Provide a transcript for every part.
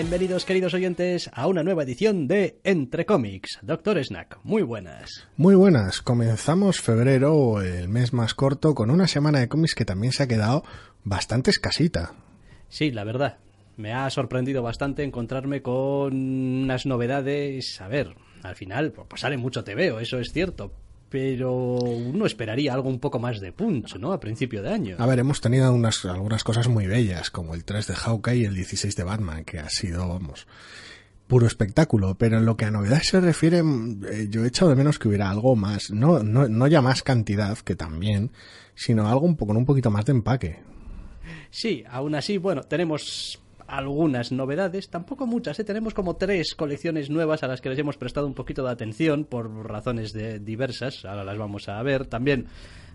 Bienvenidos queridos oyentes a una nueva edición de Entre cómics. Doctor Snack, muy buenas. Muy buenas. Comenzamos febrero, el mes más corto, con una semana de cómics que también se ha quedado bastante escasita. Sí, la verdad. Me ha sorprendido bastante encontrarme con unas novedades. A ver, al final, pues sale mucho TVO, eso es cierto. Pero uno esperaría algo un poco más de punch, ¿no? A principio de año. A ver, hemos tenido unas, algunas cosas muy bellas, como el 3 de Hawkeye y el 16 de Batman, que ha sido, vamos, puro espectáculo. Pero en lo que a novedades se refiere, eh, yo he echado de menos que hubiera algo más. No, no, no ya más cantidad, que también, sino algo un poco, con un poquito más de empaque. Sí, aún así, bueno, tenemos algunas novedades, tampoco muchas, ¿eh? tenemos como tres colecciones nuevas a las que les hemos prestado un poquito de atención por razones de diversas, ahora las vamos a ver. También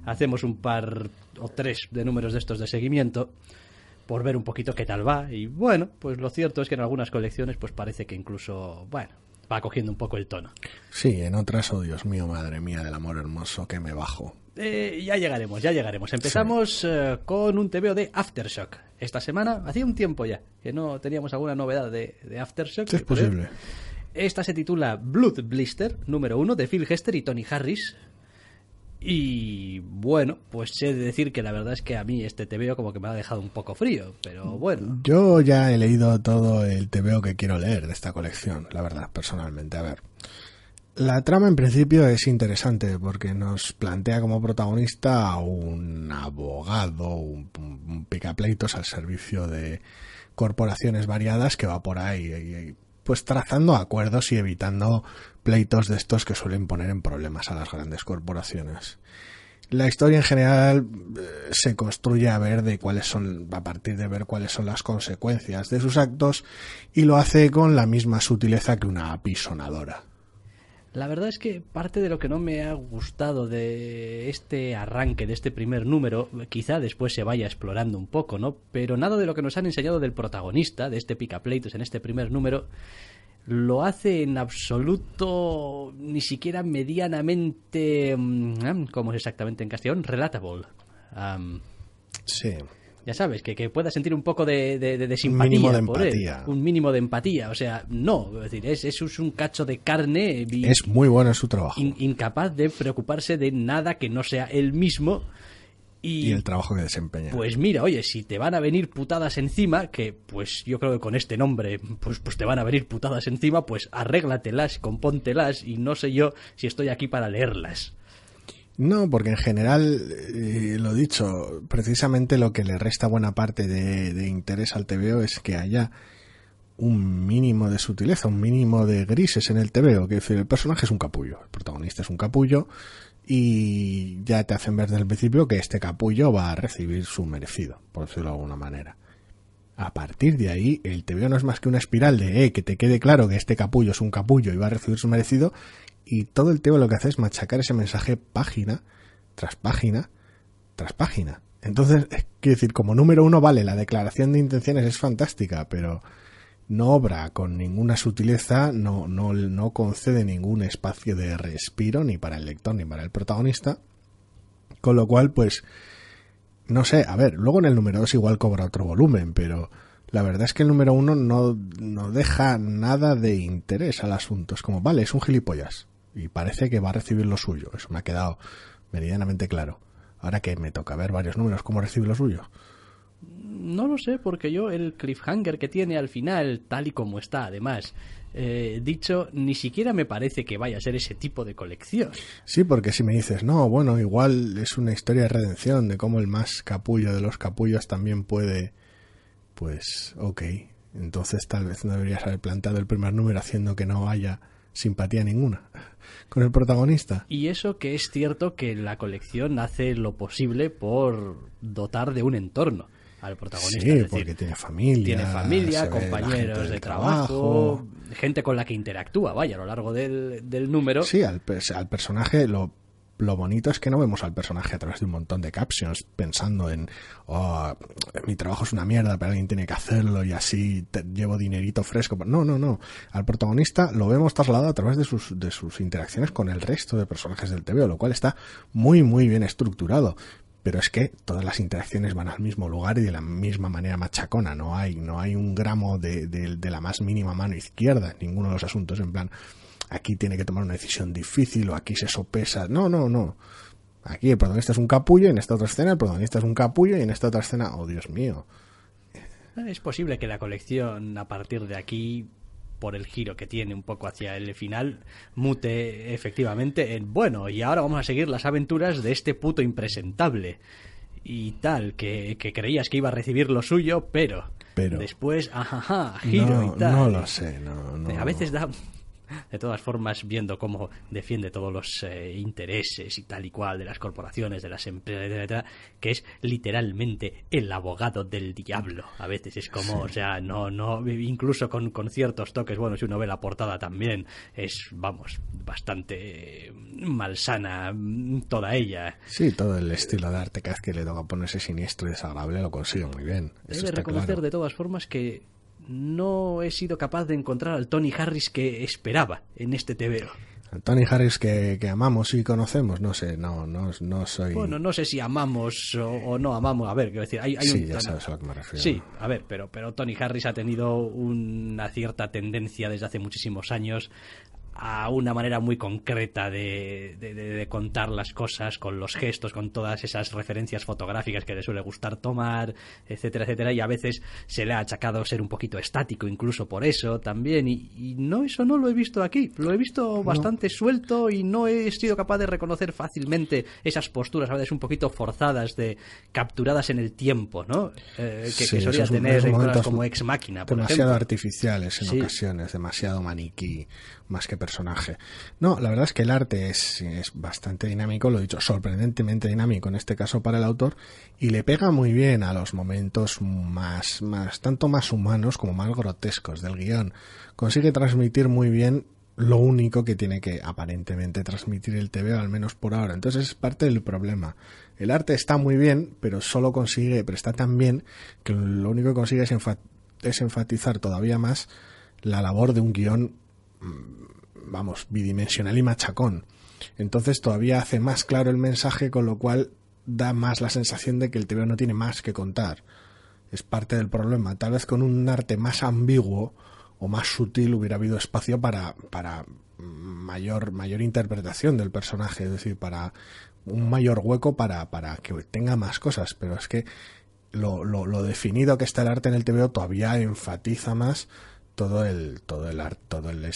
hacemos un par o tres de números de estos de seguimiento por ver un poquito qué tal va y bueno, pues lo cierto es que en algunas colecciones pues parece que incluso, bueno, va cogiendo un poco el tono. Sí, en otras, oh Dios mío, madre mía del amor hermoso, que me bajo. Eh, ya llegaremos, ya llegaremos. Empezamos eh, con un TVO de Aftershock. Esta semana, hacía un tiempo ya, que no teníamos alguna novedad de, de Aftershock. Sí, es posible. Esta se titula Blood Blister, número uno, de Phil Hester y Tony Harris. Y bueno, pues he de decir que la verdad es que a mí este TVO como que me ha dejado un poco frío, pero bueno. Yo ya he leído todo el TVO que quiero leer de esta colección, la verdad, personalmente. A ver, la trama en principio es interesante porque nos plantea como protagonista a un abogado, un, picapleitos al servicio de corporaciones variadas que va por ahí pues trazando acuerdos y evitando pleitos de estos que suelen poner en problemas a las grandes corporaciones. La historia en general eh, se construye a ver de cuáles son, a partir de ver cuáles son las consecuencias de sus actos y lo hace con la misma sutileza que una apisonadora. La verdad es que parte de lo que no me ha gustado de este arranque, de este primer número, quizá después se vaya explorando un poco, ¿no? Pero nada de lo que nos han enseñado del protagonista, de este picapleitos en este primer número, lo hace en absoluto, ni siquiera medianamente, mm, ¿cómo es exactamente en castellano? Relatable. sí ya sabes, que, que pueda sentir un poco de, de, simpatía. Un mínimo de empatía. Un mínimo de empatía. O sea, no, es decir, es, es un cacho de carne. es muy bueno su trabajo. incapaz de preocuparse de nada que no sea él mismo. Y, y, el trabajo que desempeña. Pues mira, oye, si te van a venir putadas encima, que pues yo creo que con este nombre, pues, pues te van a venir putadas encima, pues arréglatelas, compóntelas y no sé yo si estoy aquí para leerlas. No, porque en general, eh, lo dicho, precisamente lo que le resta buena parte de, interés al TVO es que haya un mínimo de sutileza, un mínimo de grises en el TVO. Que decir, el personaje es un capullo, el protagonista es un capullo y ya te hacen ver desde el principio que este capullo va a recibir su merecido, por decirlo de alguna manera. A partir de ahí, el TVO no es más que una espiral de, eh, que te quede claro que este capullo es un capullo y va a recibir su merecido, y todo el tema lo que hace es machacar ese mensaje página tras página tras página. Entonces, quiero decir, como número uno, vale, la declaración de intenciones es fantástica, pero no obra con ninguna sutileza, no, no, no concede ningún espacio de respiro ni para el lector ni para el protagonista. Con lo cual, pues, no sé, a ver, luego en el número dos igual cobra otro volumen, pero la verdad es que el número uno no, no deja nada de interés al asunto. Es como, vale, es un gilipollas y parece que va a recibir lo suyo. Eso me ha quedado meridianamente claro. Ahora que me toca ver varios números, ¿cómo recibe lo suyo? No lo sé, porque yo el cliffhanger que tiene al final, tal y como está, además, eh, dicho, ni siquiera me parece que vaya a ser ese tipo de colección. Sí, porque si me dices, no, bueno, igual es una historia de redención, de cómo el más capullo de los capullos también puede, pues, ok, entonces tal vez no deberías haber plantado el primer número haciendo que no haya simpatía ninguna con el protagonista. Y eso que es cierto que la colección hace lo posible por dotar de un entorno al protagonista. Sí, porque tiene familia. Tiene familia, compañeros de trabajo, gente con la que interactúa, vaya, a lo largo del, del número. Sí, al, al personaje lo lo bonito es que no vemos al personaje a través de un montón de captions pensando en oh, mi trabajo es una mierda, pero alguien tiene que hacerlo y así llevo dinerito fresco. No, no, no. Al protagonista lo vemos trasladado a través de sus, de sus interacciones con el resto de personajes del TV, lo cual está muy, muy bien estructurado. Pero es que todas las interacciones van al mismo lugar y de la misma manera machacona. No hay, no hay un gramo de, de la más mínima mano izquierda en ninguno de los asuntos. En plan, aquí tiene que tomar una decisión difícil o aquí se sopesa. No, no, no. Aquí el protagonista es un capullo, en esta otra escena el protagonista es un capullo y en esta otra escena, oh Dios mío. Es posible que la colección a partir de aquí, por el giro que tiene un poco hacia el final, mute efectivamente en bueno, y ahora vamos a seguir las aventuras de este puto impresentable. Y tal, que, creías que iba a recibir lo suyo, pero, pero después, ajá, giro y tal. No lo sé, no, no. A veces da, de todas formas, viendo cómo defiende todos los eh, intereses y tal y cual de las corporaciones, de las empresas, que es literalmente el abogado del diablo. A veces es como, o sea, no, no, incluso con, con ciertos toques, bueno, si uno ve la portada también, es, vamos, bastante malsana toda ella. Sí, todo el estilo de arte que hace que le toca ponerse siniestro y desagradable lo consigue muy bien. Debe reconocer de todas formas que no he sido capaz de encontrar al Tony Harris que esperaba en este TVO. Al Tony Harris que, amamos y conocemos, no sé, no, no, no soy... Bueno, no sé si amamos o, no amamos, a ver, quiero decir, hay, sí, un... ya sabes a lo que me refiero. Sí, a ver, pero, pero Tony Harris ha tenido una cierta tendencia desde hace muchísimos años a una manera muy concreta de, de, contar las cosas con los gestos, con todas esas referencias fotográficas que le suele gustar tomar, etcétera, etcétera, y a veces se le ha achacado ser un poquito estático incluso por eso también, y, no, eso no lo he visto aquí, lo he visto bastante suelto y no he sido capaz de reconocer fácilmente esas posturas a veces un poquito forzadas de capturadas en el tiempo, ¿no? Eh, que, solía tener en como ex máquina. demasiado artificiales en ocasiones, demasiado maniquí, más que personaje. No, la verdad es que el arte es, es bastante dinámico, lo he dicho, sorprendentemente dinámico en este caso para el autor, y le pega muy bien a los momentos más, más, tanto más humanos como más grotescos del guion. Consigue transmitir muy bien lo único que tiene que aparentemente transmitir el TV, al menos por ahora. Entonces es parte del problema. El arte está muy bien, pero solo consigue, pero está tan bien que lo único que consigue es, es enfatizar todavía más la labor de un guion mm, vamos, bidimensional y machacón. Entonces todavía hace más claro el mensaje, con lo cual da más la sensación de que el TV no tiene más que contar. Es parte del problema. Tal vez con un arte más ambiguo o más sutil hubiera habido espacio para, para mayor, mayor interpretación del personaje, es decir, para un mayor hueco para, para que tenga más cosas. Pero es que lo, lo, lo definido que está el arte en el TVO todavía enfatiza más todo el todo el art, todo el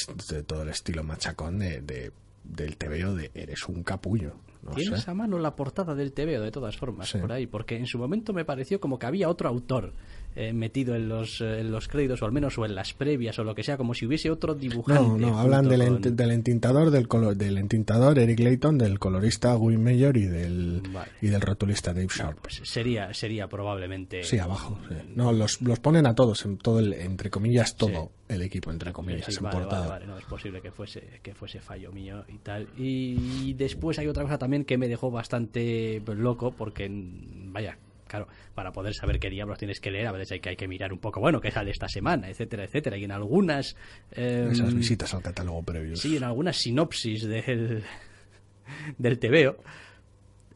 todo el estilo machacón de, de del TVO de eres un capullo. Tienes a mano la portada del TVO de todas formas por ahí, porque en su momento me pareció como que había otro autor eh, metido en los, eh, en los créditos, o al menos o en las previas, o lo que sea, como si hubiese otro dibujante. No, no, hablan del, del entintador, del, color, del entintador Eric Layton, del colorista Wim Mayor y del, y del rotulista Dave Sharp. pues sería, sería probablemente. Sí, abajo. No, los, los ponen a todos, en todo el, entre comillas, todo el equipo, entre comillas, en portada. no es posible que fuese, que fuese fallo mío y tal. Y después hay otra cosa también que me dejó bastante loco, porque, vaya, claro, para poder saber qué diablos tienes que leer, a veces hay que, hay que mirar un poco, bueno, qué sale esta semana, etcétera, etcétera. Y en algunas... Em, Esas visitas al catálogo previo. Sí, en algunas sinopsis del, del TVO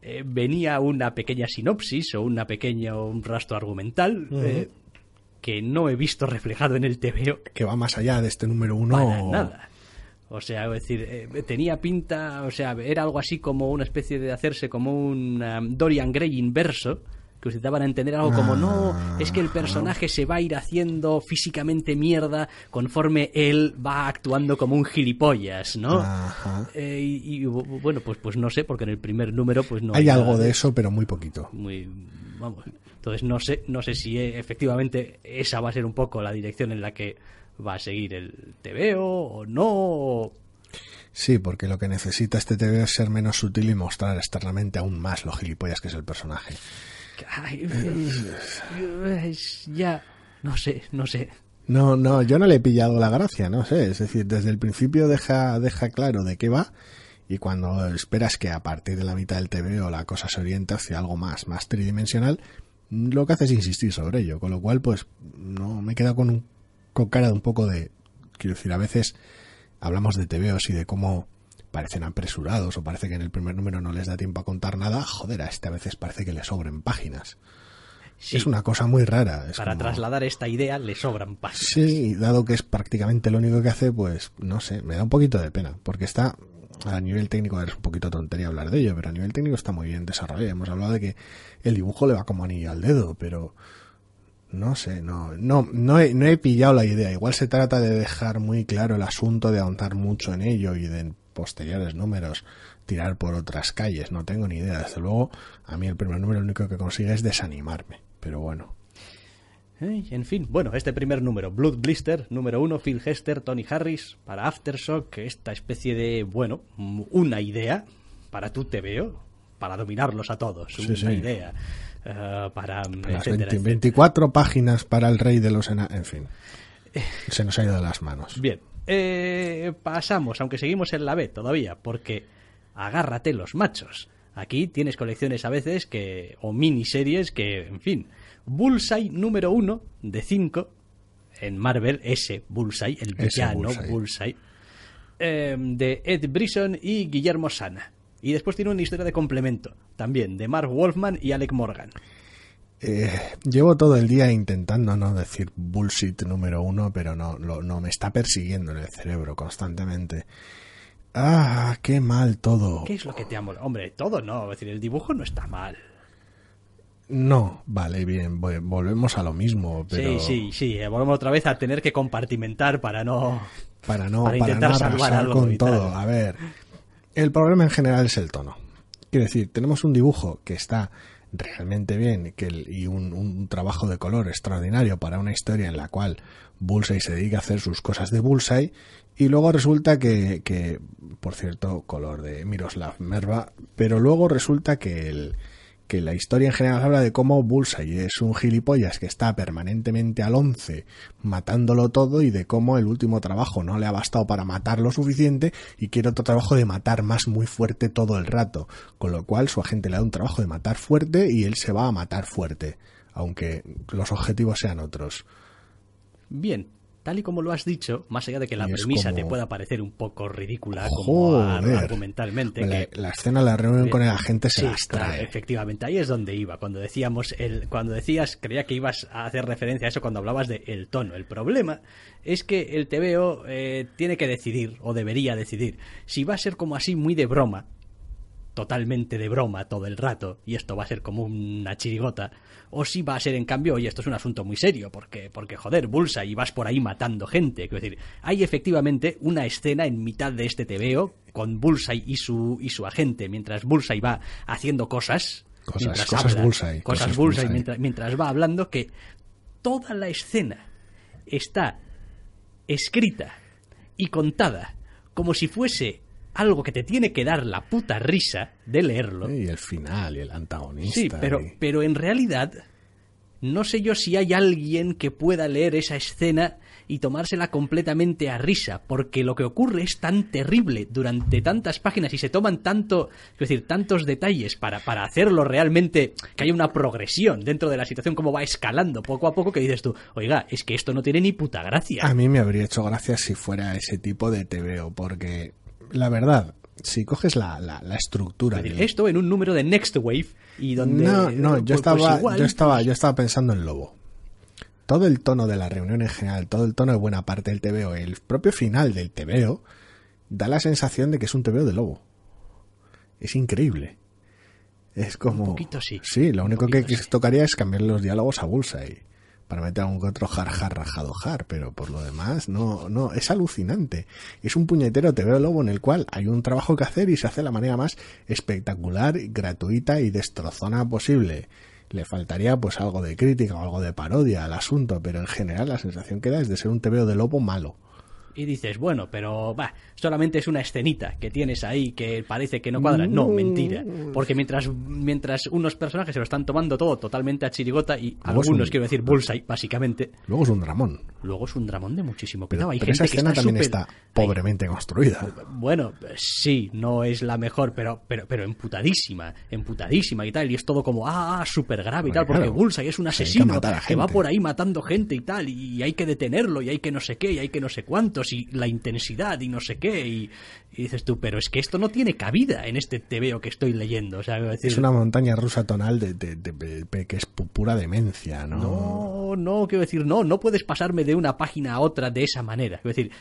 eh, venía una pequeña sinopsis o una pequeña, un rastro argumental... Eh, que no he visto reflejado en el TVO. Que va más allá de este número uno. Para nada. O sea, es decir, eh, tenía pinta, o sea, era algo así como una especie de hacerse como un um, Dorian Gray inverso, que a entender algo como no, Ah, es que el personaje se va a ir haciendo físicamente mierda conforme él va actuando como un gilipollas, ¿no? Ajá. Eh, y, y, bu- bueno, pues pues no sé, porque en el primer número pues no Hay algo de eso, pero muy poquito. muy vamos entonces no sé no sé si eh, efectivamente esa va a ser un poco la dirección en la que va a seguir el TVO o no Sí, porque lo que necesita este TV es ser menos sutil y mostrar externamente aún más lo gilipollas que es el personaje. Ay, ya no sé no sé No, no, yo no le he pillado la gracia, no sé. Es decir, desde el principio deja, deja claro de qué va y cuando esperas que a partir de la mitad del TV o la cosa se oriente hacia algo más, más tridimensional, lo que hace es insistir sobre ello. Con lo cual, pues, no me queda con, un, con cara de un poco de... Quiero decir, a veces hablamos de TVOs y de cómo parecen apresurados o parece que en el primer número no les da tiempo a contar nada. Joder, a este a veces parece que le sobren páginas. Sí, Es una cosa muy rara. Es para como- trasladar esta idea le sobran páginas Sí, y dado que es prácticamente lo único que hace, pues no sé, me da un poquito de pena, porque está a nivel técnico, es un poquito tontería hablar de ello, pero a nivel técnico está muy bien desarrollado. Hemos hablado de que el dibujo le va como anillo al dedo, pero no sé, no, no, no he, no he pillado la idea. Igual se trata de dejar muy claro el asunto, de ahondar mucho en ello y de posteriores números tirar por otras calles. No tengo ni idea. Desde luego, a mí el primer número lo único que consigue es desanimarme. Pero bueno. Ay, en fin, bueno, este primer número, Blood Blister, número uno, Phil Hester, Tony Harris, para Aftershock, esta especie de, bueno, una idea para tu TVO, para dominarlos a todos, Sí, una sí. idea, eh, para, mm, Las etcétera, 20 etcétera. 24 páginas para el rey de los ena- En fin. Se nos ha ido de las manos. Bien, eh, pasamos, aunque seguimos en la B todavía, porque agárrate los machos. Aquí tienes colecciones a veces que, o miniseries que, en fin, Bullseye número uno de 5 en Marvel, ese Bullseye, el villano Bullseye. Bullseye, eh, de Ed Brisson y Guillermo Sana. Y después tiene una historia de complemento, también, de Mark Wolfman y Alec Morgan. Eh, llevo todo el día intentando no decir bullshit número uno, pero no, lo- no me está persiguiendo en el cerebro constantemente. Ah, qué mal todo. ¿Qué es lo que te amo? Hombre, todo no, es decir, el dibujo no está mal. No, vale, bien, vo- volvemos a lo mismo, pero Sí, sí, sí. eh, Volvemos otra vez a tener que compartimentar para no. para no, Para para intentar no salvar algo con todo. A ver, el problema en general es el tono. Quiero decir, tenemos un dibujo que está realmente bien que el- y un, un trabajo de color extraordinario para una historia en la cual Bullseye se dedica a hacer sus cosas de Bullseye y luego resulta que, que por cierto, color de Miroslav Merva, pero luego resulta que el que la historia en general habla de cómo Bullseye es un gilipollas que está permanentemente al once matándolo todo y de cómo el último trabajo no le ha bastado para matar lo suficiente y quiere otro trabajo de matar más muy fuerte todo el rato, con lo cual su agente le da un trabajo de matar fuerte y él se va a matar fuerte, aunque los objetivos sean otros. Bien, tal y como lo has dicho, más allá de que la premisa como- te pueda parecer un poco ridícula como argumentalmente. La, que- la escena de la reunión con el agente se Sí, las claro, trae. efectivamente, ahí es donde iba. Cuando decíamos el, cuando decías, creía que ibas a hacer referencia a eso cuando hablabas de el tono. El problema es que el TVO eh, tiene que decidir, o debería decidir, si va a ser como así muy de broma, totalmente de broma todo el rato, y esto va a ser como una chirigota, o si va a ser en cambio, oye, esto es un asunto muy serio, porque, porque joder, Bulsa y vas por ahí matando gente. Quiero decir, hay efectivamente una escena en mitad de este TVO con Bullseye y su, y su agente, mientras Bullseye va haciendo cosas. Cosas- mientras cosas habla, Bullseye, Cosas, cosas Bullseye, Bullseye. Mientras, mientras va hablando, que toda la escena está escrita y contada como si fuese algo que te tiene que dar la puta risa de leerlo. Y el final y el antagonista. Sí, pero, y- pero en realidad no sé yo si hay alguien que pueda leer esa escena y tomársela completamente a risa, porque lo que ocurre es tan terrible durante tantas páginas y se toman tanto, es decir, tantos detalles para, para hacerlo realmente que haya una progresión dentro de la situación, como va escalando poco a poco, que dices tú, oiga, es que esto no tiene ni puta gracia. A mí me habría hecho gracia si fuera ese tipo de TVO, porque la verdad, si coges la, la, la estructura decir, del- esto en un número de Next Wave y donde... No, no, yo pues- pues estaba, igual, yo estaba, pues, yo estaba pensando en Lobo. Todo el tono de la reunión en general, todo el tono de buena parte del TVO, el propio final del TVO, da la sensación de que es un TVO de Lobo. Es increíble. Es como... Un poquito sí. Sí, lo único que, que tocaría es cambiar los diálogos a Bullseye para meter algún otro jar jar rajado jar, pero por lo demás no, no, es alucinante. Es un puñetero te veo lobo en el cual hay un trabajo que hacer y se hace de la manera más espectacular, gratuita y destrozona posible. Le faltaría pues algo de crítica o algo de parodia al asunto, pero en general la sensación que da es de ser un TVO de lobo malo y dices, bueno, pero va, solamente es una escenita que tienes ahí que parece que no cuadra. No, mentira. Porque mientras, mientras unos personajes se lo están tomando todo totalmente a chirigota y algunos, quiero decir, bullseye, básicamente. Luego es un dramón. Luego es un dramón de muchísimo cuidado. Pero, Hay pero gente esa que escena está también está pobremente construida. Bueno, sí, no es la mejor, pero, pero, pero emputadísima, emputadísima y tal, y es todo como, ah, súper grave y tal, porque claro. Bullseye es un que asesino que va por ahí matando gente y tal, y hay que detenerlo, y hay que no sé qué, y hay que no sé cuántos, y la intensidad, y no sé qué, y, y dices tú, pero es que esto no tiene cabida en este TVO que estoy leyendo, o sea, decir, Es una montaña rusa tonal de, de- de- de- de- que es pu- pura demencia, ¿no? No, no, quiero decir, no, no puedes pasarme de una página a otra de esa manera. Quiero decir,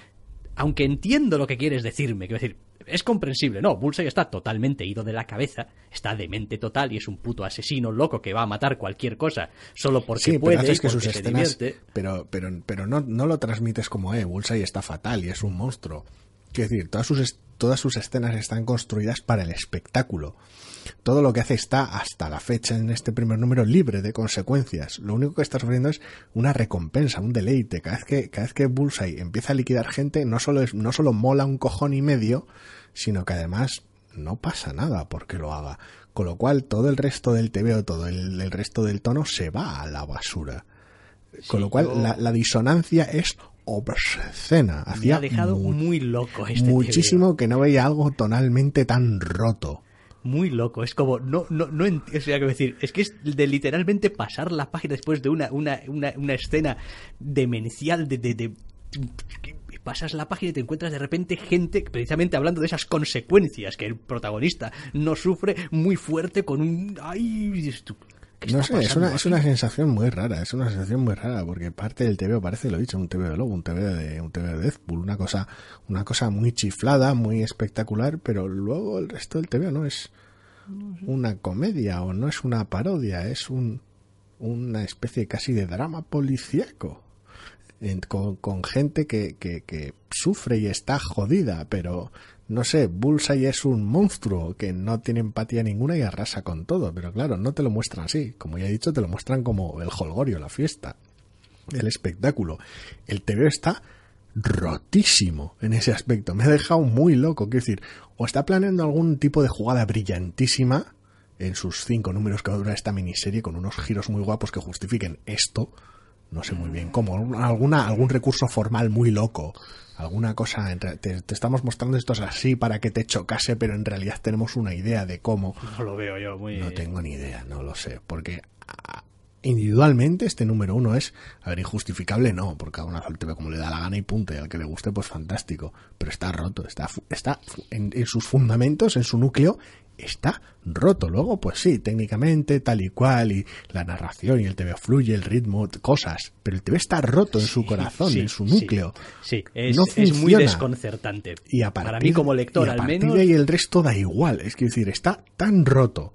aunque entiendo lo que quieres decirme, quiero decir, es comprensible, no, Bullseye está totalmente ido de la cabeza, está demente total y es un puto asesino loco que va a matar cualquier cosa solo porque Sí, puede pero que porque sus se escenas, divierte. pero, pero, pero no, no lo transmites como, eh, Bullseye está fatal y es un monstruo. Quiero decir, todas sus, todas sus escenas están construidas para el espectáculo. Todo lo que hace está, hasta la fecha, en este primer número, libre de consecuencias. Lo único que está sufriendo es una recompensa, un deleite. Cada vez que, cada vez que Bullseye empieza a liquidar gente, no solo, es, no solo mola un cojón y medio, sino que además no pasa nada porque lo haga. Con lo cual, todo el resto del TVO, todo el, el resto del tono se va a la basura. Con Sí, lo cual, yo- la, la disonancia es obscena. Me Hacía ha dejado mu- muy loco este muchísimo que no veía algo tonalmente tan roto. muy loco. Es como, no, no, no o sea, quiero decir, es que es de literalmente pasar la página después de una, una, una, una escena demencial de, de, de- que pasas la página y te encuentras de repente gente precisamente hablando de esas consecuencias que el protagonista no sufre muy fuerte con un ay dices tú, ¿qué No sé, es una, es una sensación muy rara, es una sensación muy rara, porque parte del TVO parece, lo he dicho, un TVO de lobo, un TVO de, un TVO de Deathpool, una cosa, una cosa muy chiflada, muy espectacular, pero luego el resto del TVO no es una comedia o no es una parodia, es un, una especie casi de drama policíaco. En- con, con gente que, que, que sufre y está jodida, pero no sé, Bullseye es un monstruo que no tiene empatía ninguna y arrasa con todo, pero claro, no te lo muestran así, como ya he dicho, te lo muestran como el holgorio, la fiesta, el espectáculo. El TV está rotísimo en ese aspecto, me ha dejado muy loco, quiero decir, o está planeando algún tipo de jugada brillantísima en sus cinco números que va a durar esta miniserie con unos giros muy guapos que justifiquen esto, no sé muy bien cómo, alguna, algún recurso formal muy loco, alguna cosa, te, te estamos mostrando esto es así para que te chocase, pero en realidad tenemos una idea de cómo. no lo veo yo muy No tengo ni idea, no lo sé, porque ah, individualmente este número uno es, a ver, injustificable no, porque uno hace el TV como le da la gana y punto, y al que le guste pues fantástico, pero está roto, está, está en, en sus fundamentos, en su núcleo, está roto. Luego, pues sí, técnicamente, tal y cual, y la narración y el TV fluye, el ritmo, cosas, pero el TV está roto en su corazón, Sí, en su núcleo. Sí, es, No es muy desconcertante. Y a partir, Para mí como lector y a al menos ahí el resto da igual. Es que decir, está tan roto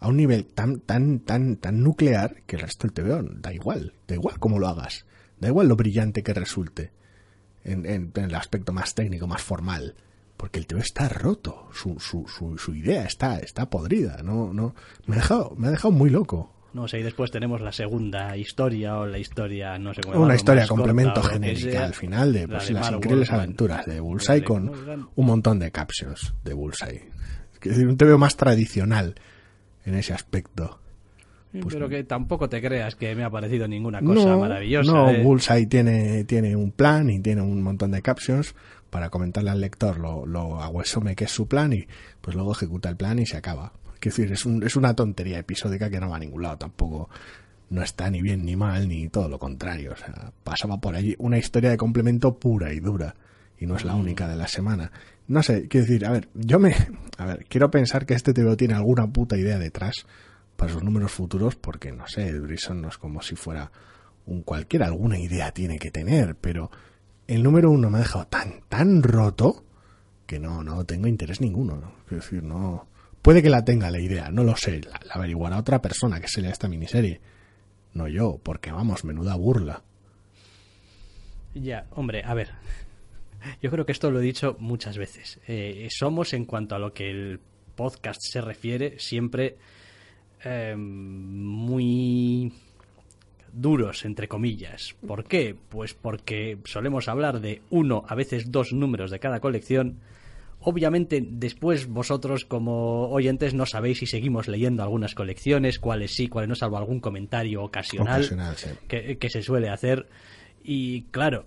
a un nivel tan, tan, tan, tan nuclear que el resto del TVO da igual. Da igual cómo lo hagas. Da igual lo brillante que resulte en, en- en el aspecto más técnico, más formal. Porque el TVO está roto. Su, su, su, su idea está, está podrida. No, no, me ha dejado, me ha dejado muy loco. No sé, y después tenemos la segunda historia o la historia, no sé cómo Una historia complemento corta genérica sea. al final de La pues, de las increíbles aventuras de La Bullseye de con un montón de captions de Bullseye. Es decir, un TVO más tradicional en ese aspecto. Pero que tampoco te creas que me ha parecido ninguna cosa maravillosa. No, ¿eh? Bullseye tiene, tiene un plan y tiene un montón de captions para comentarle al lector lo, lo aguesome que es su plan y pues luego ejecuta el plan y se acaba. Es decir, es, un- es una tontería episódica que no va a ningún lado tampoco. No está ni bien ni mal, ni todo lo contrario. O sea, pasaba por allí una historia de complemento pura y dura. Y no es la única de la semana. No sé, quiero decir, a ver, yo me. A ver, quiero pensar que este TVO tiene alguna puta idea detrás para sus números futuros, porque no sé, Brison no es como si fuera un cualquiera, alguna idea tiene que tener, pero el número uno me ha dejado tan, tan roto que no, no tengo interés ninguno. ¿no? Quiero decir, no. Puede que la tenga la idea, no lo sé. La, la averiguará otra persona que se lea esta miniserie. No yo, porque vamos, menuda burla. Ya, hombre, a ver. Yo creo que esto lo he dicho muchas veces. Eh, somos, en cuanto a lo que el podcast se refiere, siempre eh, muy duros, entre comillas. ¿Por qué? Pues porque solemos hablar de uno, a veces dos números de cada colección. Obviamente, después vosotros, como oyentes, no sabéis si seguimos leyendo algunas colecciones, cuáles sí, cuáles no, salvo algún comentario ocasional, Ocasional, sí. que, que se suele hacer. Y claro,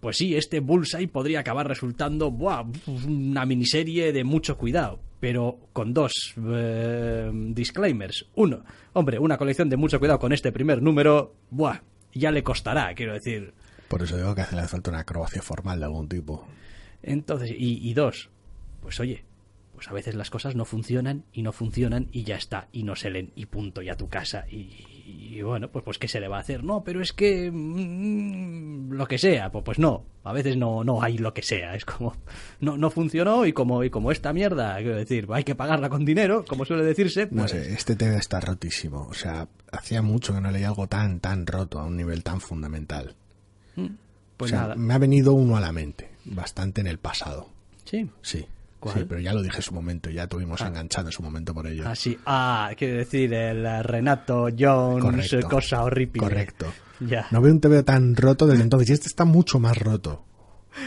pues sí, este Bullseye podría acabar resultando ¡buah! una miniserie de mucho cuidado, pero con dos eh, disclaimers. Uno, hombre, una colección de mucho cuidado con este primer número, ¡buah! ya le costará, quiero decir. Por eso digo que hace falta una acrobacia formal de algún tipo. Entonces, y, y dos, pues oye, pues a veces las cosas no funcionan y no funcionan y ya está, y no se leen y punto, y a tu casa. Y, y bueno, pues, pues ¿qué se le va a hacer? No, pero es que mm, lo que sea, pues, pues no, a veces no, no hay lo que sea, es como no, no funcionó y como, y como esta mierda, quiero decir, hay que pagarla con dinero, como suele decirse, No pues sé, este TV está rotísimo. O sea, hacía mucho que no leía algo tan, tan roto a un nivel tan fundamental. pues o sea, nada. me ha venido uno a la mente, bastante en el pasado. Sí. Sí. ¿Cuál? Sí, pero ya lo dije en su momento, ya tuvimos Ah. enganchado en su momento por ello. Así, ah, quiere decir el eh, Renato Jones, Correcto. cosa horrible. Correcto. Ya. No veo un TV tan roto desde entonces, y este está mucho más roto.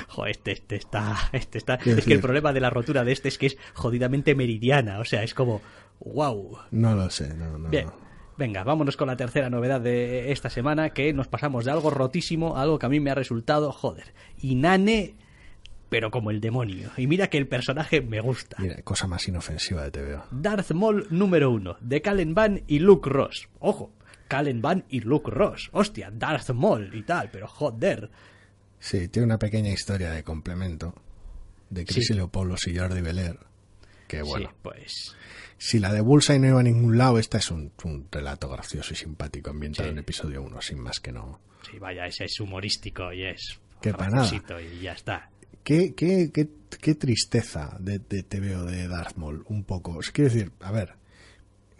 Joder, este, este está, este está. Es que el problema de la rotura de este es que es jodidamente meridiana. O sea, es como, wow. No lo sé, no, no. Bien. Venga, vámonos con la tercera novedad de esta semana, que nos pasamos de algo rotísimo a algo que a mí me ha resultado, joder, inane, pero como el demonio. Y mira que el personaje me gusta. Mira, cosa más inofensiva de TVO. Darth Maul número uno, de Calen Van y Luke Ross. Ojo, Calen Van y Luke Ross. Hostia, Darth Maul y tal, pero joder. Sí, tiene una pequeña historia de complemento de Chris Sí. Leopoldos y Jordi Belair. Que bueno, Sí, pues... si la de Bullseye no iba a ningún lado, esta es un, un relato gracioso y simpático ambientado Sí. en episodio 1, sin más que no. Sí, vaya, ese es humorístico y es... Que pa' nada. Y ya está. Qué, tristeza de, de TVO de Darth Maul, un poco. Es quiero decir, a ver,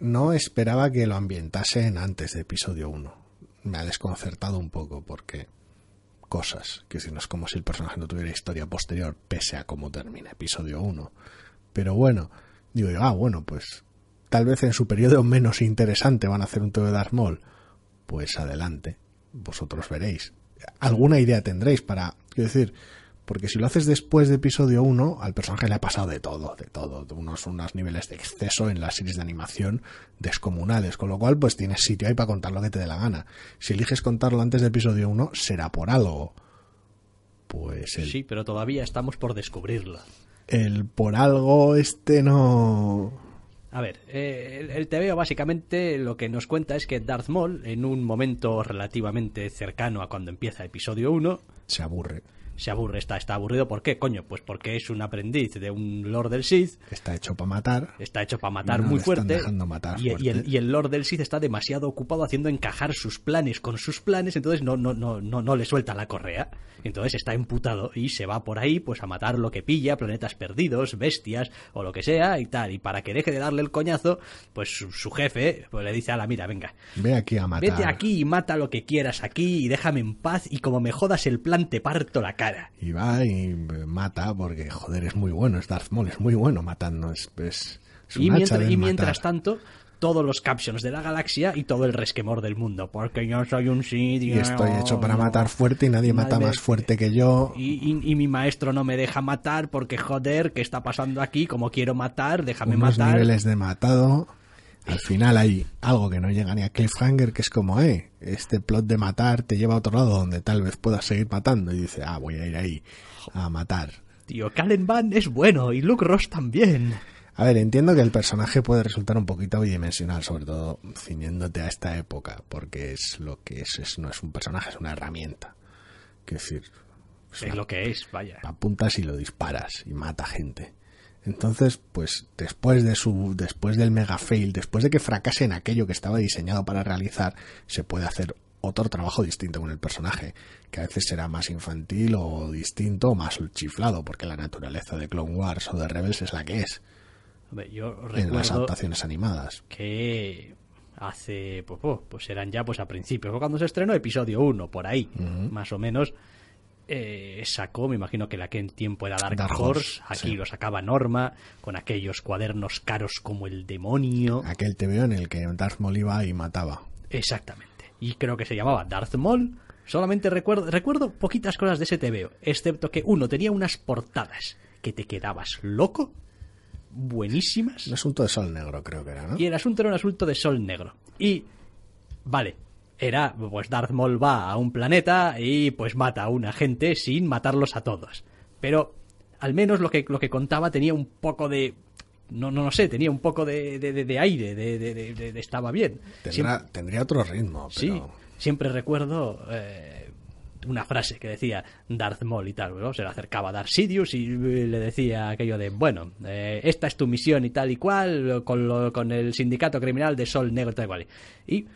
no esperaba que lo ambientasen antes de episodio 1. Me ha desconcertado un poco porque cosas, que si no es como si el personaje no tuviera historia posterior, pese a cómo termina episodio 1. Pero bueno, digo yo, ah, bueno, pues tal vez en su periodo menos interesante van a hacer un TV de Darth Maul. Pues adelante, vosotros veréis. Alguna idea tendréis para, quiero decir, porque si lo haces después de episodio 1, al personaje le ha pasado de todo, de todo, de unos, unos niveles de exceso en las series de animación descomunales, con lo cual pues tienes sitio ahí para contar lo que te dé la gana. Si eliges contarlo antes de episodio 1, será por algo. Pues el, Sí, pero todavía estamos por descubrirlo. el por algo este no... A ver, eh, el, el TVO básicamente lo que nos cuenta es que Darth Maul, en un momento relativamente cercano a cuando empieza episodio 1, se aburre. Se aburre, está, está aburrido. ¿Por qué, coño? Pues porque es un aprendiz de un Lord del Sith, Está hecho para matar. está hecho para matar No muy fuerte. matar y, y el, y el Lord del Sith está demasiado ocupado haciendo encajar sus planes con sus planes, entonces no, no, no, no, no le suelta la correa. Entonces está emputado y se va por ahí pues a matar lo que pilla, planetas perdidos, bestias o lo que sea y tal. Y para que deje de darle el coñazo, pues su, su jefe pues le dice a la mira, venga, Ve aquí a matar. vete aquí y mata lo que quieras aquí y déjame en paz y como me jodas el plan te parto la cara. Y va y mata porque, joder, es muy bueno. Es Darth Maul, es muy bueno matando. Es, es, es Y, mientras, y mientras tanto, todos los captions de la galaxia y todo el resquemor del mundo. Porque yo soy un Sith Y estoy hecho para matar fuerte y nadie mata más fuerte que yo. Y, y- y mi maestro no me deja matar porque, joder, ¿qué está pasando aquí? Como quiero matar, déjame unos matar. niveles de matado. Al final hay algo que no llega ni a cliffhanger, que es como, eh, este plot de matar te lleva a otro lado donde tal vez puedas seguir matando. Y dice, ah, voy a ir ahí a matar. Tío, Calen Van es bueno y Luke Ross también. A ver, entiendo que el personaje puede resultar un poquito bidimensional, sobre todo ciñéndote a esta época, porque es lo que es, es- no es un personaje, es una herramienta. Quiero decir, es Es una lo que es, vaya. apuntas y lo disparas y mata gente. Entonces, pues después de su después del mega fail, después de que fracase en aquello que estaba diseñado para realizar, se puede hacer otro trabajo distinto con el personaje, que a veces será más infantil o distinto o más chiflado, porque la naturaleza de Clone Wars o de Rebels es la que es. Hombre, yo en las adaptaciones animadas. que hace, pues, pues, eran ya pues a principios, cuando se estrenó episodio 1, por ahí, más o menos, eh, sacó, me imagino que la que en tiempo era Dark, Dark Horse, Horse, aquí sí. lo sacaba Norma, con aquellos cuadernos caros como el demonio. Aquel TVO en el que Darth Maul iba y mataba. Exactamente. Y creo que se llamaba Darth Maul. Solamente recuerdo, recuerdo poquitas cosas de ese TVO, excepto que uno tenía unas portadas que te quedabas loco, buenísimas. Un asunto de sol negro, creo que era, ¿no? Y el asunto era un asunto de sol negro. Y, vale, era, pues Darth Maul va a un planeta y pues mata a una gente sin matarlos a todos. Pero, al menos lo que, lo que contaba tenía un poco de... No, no, no sé, tenía un poco de, de, de- de aire, de, estaba bien. Tendrá, tendría otro ritmo, pero... Sí, siempre recuerdo eh, una frase que decía Darth Maul y tal, ¿no? Se le acercaba a Darth Sidious y le decía aquello de, bueno, eh, esta es tu misión y tal y cual, con, lo- con el sindicato criminal de Sol Negro y tal y cual. Y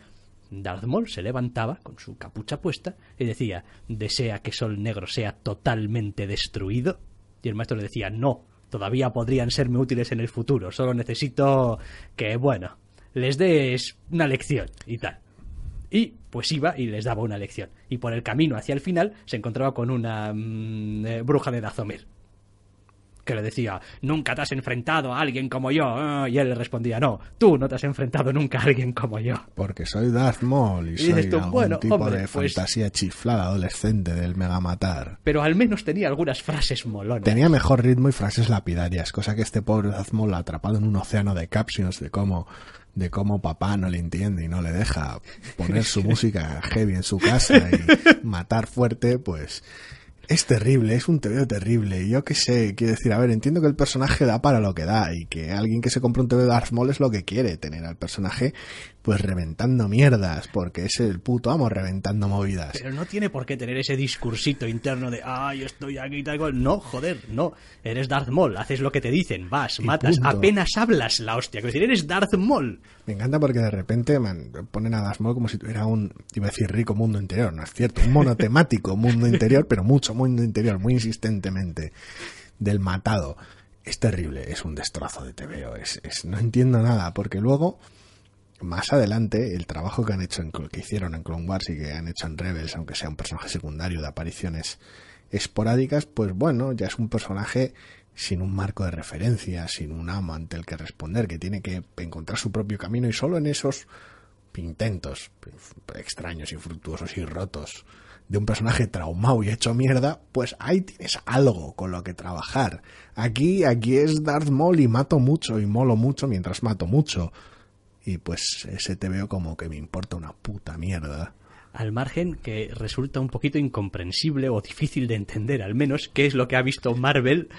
Darth Maul se levantaba con su capucha puesta y decía, desea que Sol Negro sea totalmente destruido. Y el maestro le decía, no, todavía podrían serme útiles en el futuro, solo necesito que, bueno, les des una lección y tal. Y pues iba y les daba una lección. Y por el camino hacia el final se encontraba con una mm, eh, bruja de Dazomir. Que le decía, nunca te has enfrentado a alguien como yo. ah, Y él le respondía, no, tú no te has enfrentado nunca a alguien como yo. Porque soy Darth Maul y, Y soy tú, algún bueno, tipo hombre, de pues- fantasía chiflada adolescente del mega matar. Pero al menos tenía algunas frases molonas. Tenía mejor ritmo y frases lapidarias, cosa que este pobre Darth Maul atrapado en un océano de captions de cómo de cómo papá no le entiende y no le deja poner su música heavy en su casa y matar fuerte, pues es terrible, es un TVO terrible. Yo qué sé, quiero decir, a ver, entiendo que el personaje da para lo que da y que alguien que se compra un TVO de Darth Maul es lo que quiere, tener al personaje pues reventando mierdas, porque es el puto amo reventando movidas. Pero no tiene por qué tener ese discursito interno de, ah, yo estoy aquí y tal. y cual". No, joder, no. Eres Darth Maul, haces lo que te dicen, vas, Y matas, punto. apenas hablas la hostia. Quiero decir, eres Darth Maul. Me encanta porque de repente man, ponen a Maul como si tuviera un, iba a decir rico mundo interior, no es cierto, un monotemático mundo interior, pero mucho mundo interior, muy insistentemente, del matado. Es terrible, es un destrozo de TVO, es, es, no entiendo nada, porque luego, más adelante, el trabajo que han hecho en, que hicieron en Clone Wars y que han hecho en Rebels, aunque sea un personaje secundario de apariciones esporádicas, pues bueno, ya es un personaje sin un marco de referencia, sin un amo ante el que responder, que tiene que encontrar su propio camino y solo en esos intentos extraños, infructuosos y rotos de un personaje traumado y hecho mierda, pues ahí tienes algo con lo que trabajar. Aquí, aquí es Darth Maul y mato mucho y molo mucho mientras mato mucho. Y pues ese te veo como que me importa una puta mierda. Al margen que resulta un poquito incomprensible o difícil de entender, al menos, qué es lo que ha visto Marvel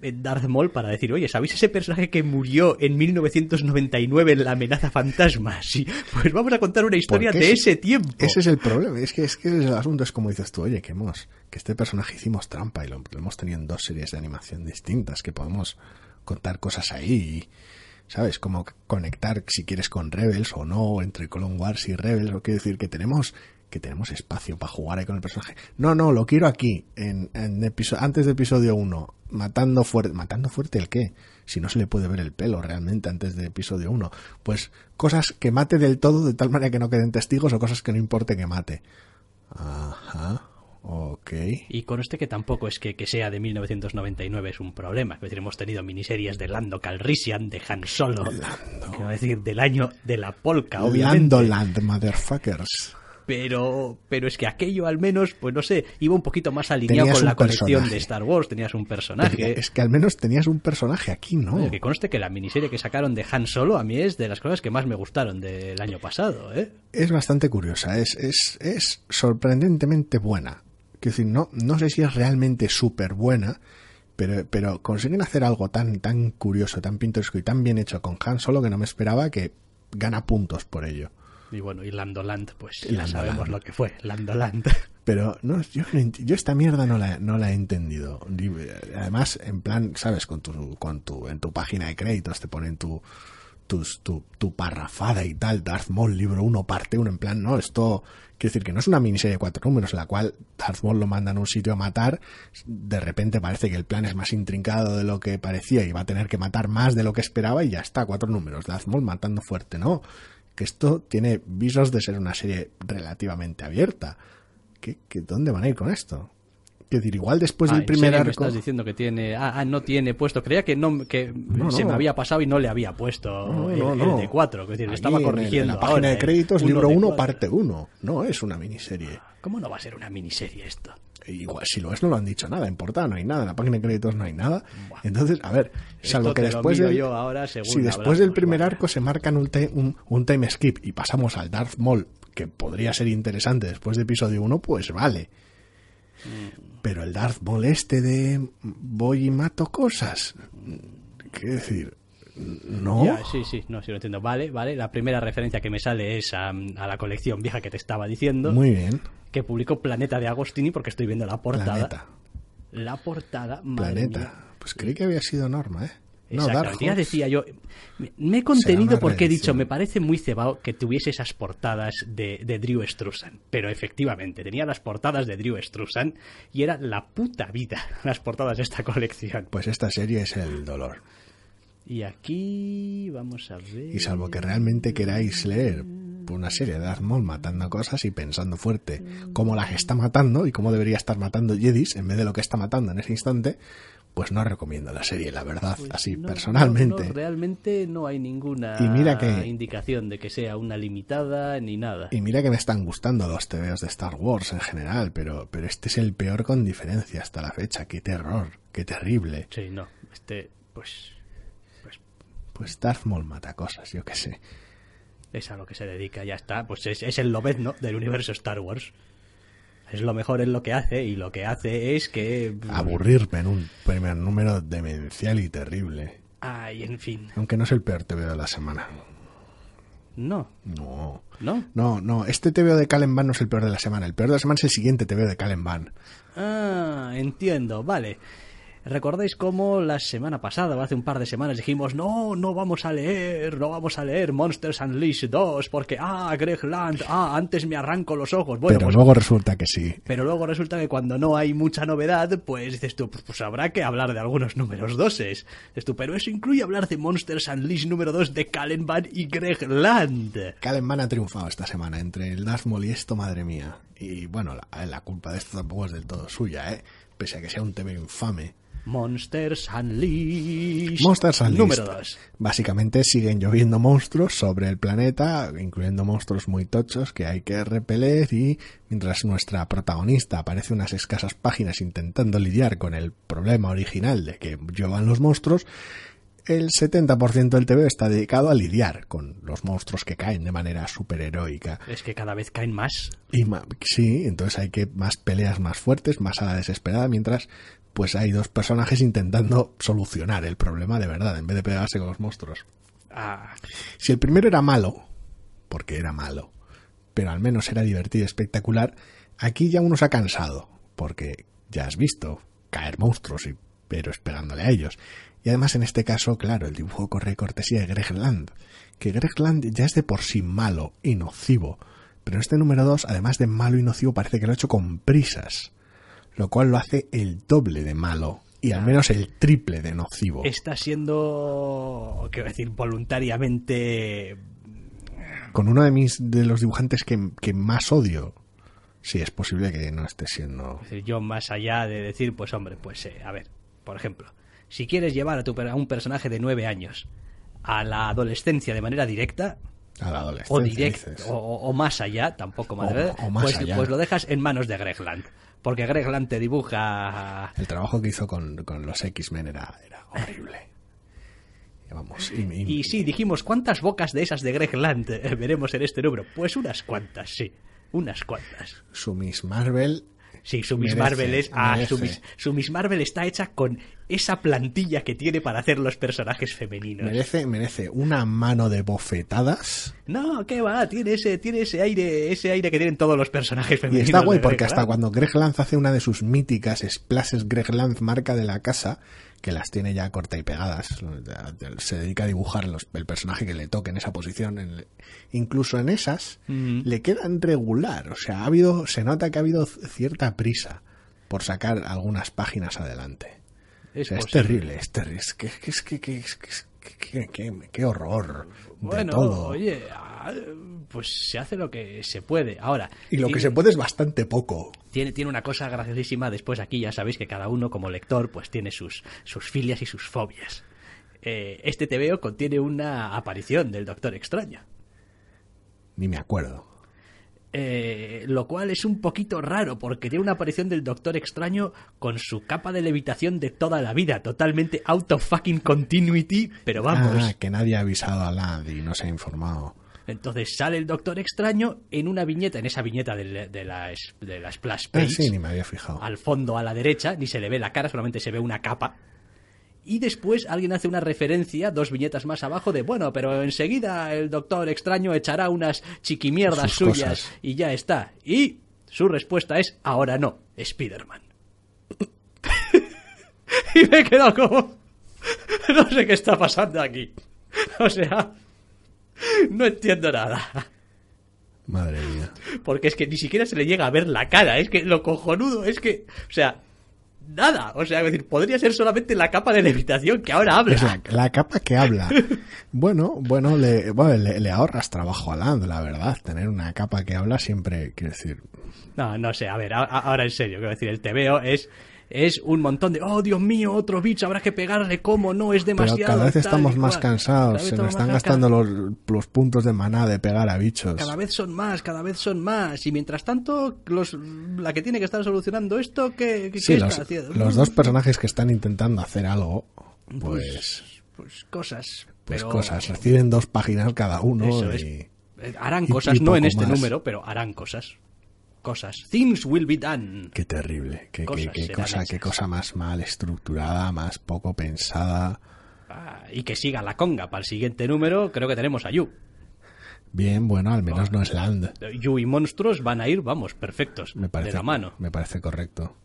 Darth Maul para decir, oye, ¿sabéis ese personaje que murió en 1999 en La amenaza fantasma? Sí, pues vamos a contar una historia de ese- ese tiempo. Ese es el problema, es que, es que el asunto es como dices tú, oye, que hemos, que este personaje hicimos trampa y lo, lo hemos tenido en dos series de animación distintas, que podemos contar cosas ahí, y, ¿sabes? Como conectar si quieres con Rebels o no, entre Clone Wars y Rebels, o quiero decir que tenemos que tenemos espacio para jugar ahí con el personaje. No, no, lo quiero aquí, en, antes de episodio 1, matando fuerte. ¿Matando fuerte el qué? Si no se le puede ver el pelo realmente antes de episodio 1. Pues cosas que mate del todo de tal manera que no queden testigos o cosas que no importe que mate. Ajá, ok. Y con este que tampoco es que, que sea de 1999 es un problema. Es decir, hemos tenido miniseries de Lando Calrissian, de Han Solo. Quiero decir, del año de la polka, obviamente. Landoland, motherfuckers. Pero, pero es que aquello al menos, pues no sé, iba un poquito más alineado Tenías con la colección de Star Wars. Tenías un personaje. Es que al menos tenías un personaje aquí, ¿no? Oye, que conste que la miniserie que sacaron de Han Solo a mí es de las cosas que más me gustaron del año pasado, ¿eh? es bastante curiosa, es, es, es sorprendentemente buena. Quiero decir, no, no sé si es realmente súper buena, pero, pero consiguen hacer algo tan, tan curioso, tan pintoresco y tan bien hecho con Han Solo que no me esperaba que gana puntos por ello. Y bueno, y Landoland, pues ya Landoland. sabemos lo que fue, Landoland. Pero no, yo, yo esta mierda no la, no la he entendido. Además, en plan, ¿sabes? Con tu, con tu, en tu página de créditos te ponen tu, tus, tu, tu parrafada y tal, Darth Maul, libro 1, parte 1, en plan, no, esto, quiero decir que no es una miniserie de cuatro números en la cual Darth Maul lo manda a un sitio a matar, de repente parece que el plan es más intrincado de lo que parecía y va a tener que matar más de lo que esperaba y ya está, cuatro números, Darth Maul matando fuerte, ¿no? Que esto tiene visos de ser una serie relativamente abierta. ¿Qué, qué, ¿Dónde van a ir con esto? Quiero decir, igual después Ah, del ¿en primer serio me arco... estás diciendo que tiene. Ah, ah, no tiene puesto. Creía que no que No, se no. me había pasado y no le había puesto No, el, el de 4. Es decir, estaba corrigiendo. En la página ahora, de eh, créditos, libro de 1, cuatro. parte 1. No es una miniserie. ¿Cómo no va a ser una miniserie esto? Igual, si lo es, no lo han dicho nada. En portada no hay nada. En la página de créditos no hay nada. Entonces, a ver, salvo Esto que después del, yo ahora según si después hablamos, del primer arco se marcan un, un time skip y pasamos al Darth Maul, que podría ser interesante después de episodio 1, pues vale. Mm. Pero el Darth Maul este de voy y mato cosas. ¿Qué decir? No. Ya, sí, sí, no, sí lo entiendo. Vale, vale. La primera referencia que me sale es a, a la colección vieja que te estaba diciendo, Muy bien. que publicó Planeta de Agostini, porque estoy viendo la portada. Planeta. La portada, madre mía. Planeta. Pues creí que había sido Norma, ¿eh? No, Exactamente, ya decía yo, me- he contenido porque he dicho, me parece muy cebado que tuviese esas portadas de, de Drew Struzan, pero efectivamente, tenía las portadas de Drew Struzan y era la puta vida las portadas de esta colección. Pues esta serie es el dolor. Y aquí, vamos a ver... Y salvo que realmente queráis leer una serie de Darth matando cosas y pensando fuerte cómo las está matando y cómo debería estar matando Jedis en vez de lo que está matando en ese instante, pues no recomiendo la serie, la verdad, así Pues No, personalmente. no, no, realmente no hay ninguna Y mira que- indicación de que sea una limitada ni nada. Y mira que me están gustando los TVOs de Star Wars en general, pero, pero este es el peor con diferencia hasta la fecha. Qué terror, qué terrible. Sí, no, este, pues Pues Darth Maul mata cosas, yo qué sé. es a lo que se dedica, ya está. Pues es, es el lobezno del universo Star Wars. Es lo mejor en lo que hace y lo que hace es que... Aburrirme en un primer número demencial y terrible. Ay, en fin. Aunque no es el peor TVO de la semana. No, No. ¿no? No, no, este TVO de Calen no es el peor de la semana. El peor de la semana es el siguiente TVO de Calen. Ah, entiendo, vale. ¿Recordáis cómo la semana pasada, o hace un par de semanas, dijimos, no, no vamos a leer, no vamos a leer Monsters Unleashed 2 porque, ah, Greg Land, ah, antes me arranco los ojos. Bueno, pero pues luego resulta que sí. Pero luego resulta que cuando no hay mucha novedad, pues dices tú, pues, pues habrá que hablar de algunos números doses. Dices tú, pero eso incluye hablar de Monsters Unleashed número 2 de Callen Van y Greg Land. Calen Van ha triunfado esta semana entre el Maul y esto, madre mía. Y bueno, la, la culpa de esto tampoco es del todo suya, ¿eh? Pese a que sea un TV infame. Monsters Unleashed. Monsters Unleashed. Número 2. Básicamente siguen lloviendo monstruos sobre el planeta, incluyendo monstruos muy tochos que hay que repeler y mientras nuestra protagonista aparece unas escasas páginas intentando lidiar con el problema original de que llevan los monstruos, el 70% del TV está dedicado a lidiar con los monstruos que caen de manera superheroica. Es que cada vez caen más. Y sí, entonces hay que más peleas más fuertes, más a la desesperada, mientras pues hay dos personajes intentando solucionar el problema de verdad, en vez de pegarse con los monstruos. Ah, Si el primero era malo, porque era malo, pero al menos era divertido y espectacular, aquí ya uno se ha cansado, porque ya has visto caer monstruos, y, pero esperándole a ellos. Y además en este caso, claro, el dibujo corre cortesía de Greg Land, que Greg Land ya es de por sí malo y nocivo, pero este número 2, además de malo y nocivo, parece que lo ha hecho con prisas, lo cual lo hace el doble de malo y al menos el triple de nocivo. está siendo, quiero decir, voluntariamente... con uno de mis de los dibujantes que, que más odio. Sí, es posible que no esté siendo. Es decir, Yo más allá de decir, pues hombre, pues eh, a ver, por ejemplo, si quieres llevar a, tu, a un personaje de nueve años a la adolescencia de manera directa, A la o adolescencia. o, o- o más allá, tampoco más, O- ¿verdad? o más pues, allá. pues lo dejas en manos de Greg Land. Porque Greg Land te dibuja... El trabajo que hizo con, con los X-Men era, era horrible. Y Vamos, y, sí, dijimos, ¿cuántas bocas de esas de Greg Land veremos en este número? Pues unas cuantas, sí. Unas cuantas. su Miss Marvel. Sí, su Miss Merece, Marvel es... Ah, su. Miss, su Miss Marvel está hecha con esa plantilla que tiene para hacer los personajes femeninos. Merece, merece una mano de bofetadas. No, qué va, tiene ese, tiene ese aire, ese aire que tienen todos los personajes Y femeninos. está guay porque Greg hasta cuando Greg Lanz hace una de sus míticas splashes Greg Lanz marca de la casa, que las tiene ya corta y pegadas. Se dedica a dibujar los- el personaje que le toque en esa posición. En- incluso en esas le quedan regular. O sea, ha habido, se nota que ha habido cierta prisa por sacar algunas páginas adelante. O Es sea, es terrible, es terrible. Es que, es que, es que, que- es que- es que- que- que- qué horror. de todo. oye, pues se hace lo que se puede. Ahora, Y lo que tiene- se puede es bastante poco. Tiene, tiene una cosa graciosísima. Después aquí ya sabéis que cada uno como lector pues tiene sus, sus filias y sus fobias. Eh, este TVO contiene una aparición del Doctor Extraño. Ni me acuerdo. Eh, lo cual es un poquito raro porque tiene una aparición del Doctor Extraño con su capa de levitación de toda la vida, totalmente out of fucking continuity, pero vamos. Ah, que nadie ha avisado a Land y no se ha informado. Entonces sale el Doctor Extraño en una viñeta, en esa viñeta del- de, la, de la splash Ah, page, sí, ni me había fijado. al fondo a la derecha, ni se le ve la cara, solamente se ve una capa. Y después alguien hace una referencia, dos viñetas más abajo, de bueno, pero enseguida el Doctor Extraño echará unas chiquimierdas Sus suyas cosas. y ya está. Y su respuesta es ahora no, Spider-Man. y me he quedado como... No sé qué está pasando aquí. O sea, no entiendo nada. Madre mía. Porque es que ni siquiera se le llega a ver la cara. Es que lo cojonudo es que. O sea, nada. O sea, es decir, podría ser solamente la capa de levitación que ahora habla. La, la capa que habla. Bueno, bueno, le, bueno, le, le ahorras trabajo a Land, la verdad. Tener una capa que habla siempre, quiero decir, No, no sé. A ver, a- ahora en serio. Quiero decir, el TVO es. Es un montón de, oh Dios mío, otro bicho, habrá que pegarle, ¿cómo? No, es Pero demasiado. cada vez tal estamos más cual. cansados, se nos están gastando los, los puntos de maná de pegar a bichos. Cada vez son más, cada vez son más. Y mientras tanto, los, la que tiene que estar solucionando esto, ¿qué, qué- Sí, los, está haciendo? los dos personajes que están intentando hacer algo, pues, Pues cosas. pues pero- cosas. Reciben dos páginas cada uno Eso y... Eh, Harán cosas, no en este más. número, pero harán cosas. Cosas. Things will be done. Qué terrible, qué, qué- qué cosa, qué cosa más mal estructurada, más poco pensada. Ah, y que siga la conga. Para el siguiente número, creo que tenemos a Yu. Bien, bueno, al menos no es Land. Yu y monstruos van a ir, vamos, perfectos. Me parece, de la mano. me parece correcto.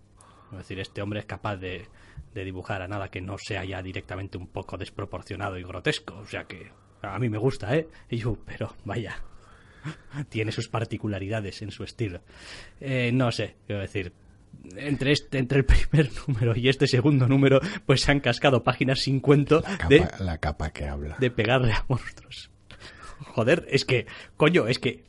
Es decir, este hombre es capaz de, de dibujar a nada que no sea ya directamente un poco desproporcionado y grotesco. O sea que a mí me gusta, ¿eh? Yu, pero vaya. Tiene sus particularidades en su estilo. Eh, no sé, quiero decir. Entre, este, entre el primer número y este segundo número, pues se han cascado páginas sin cuento La capa, de, la capa que habla. de pegarle a monstruos. Joder, es que, coño, es que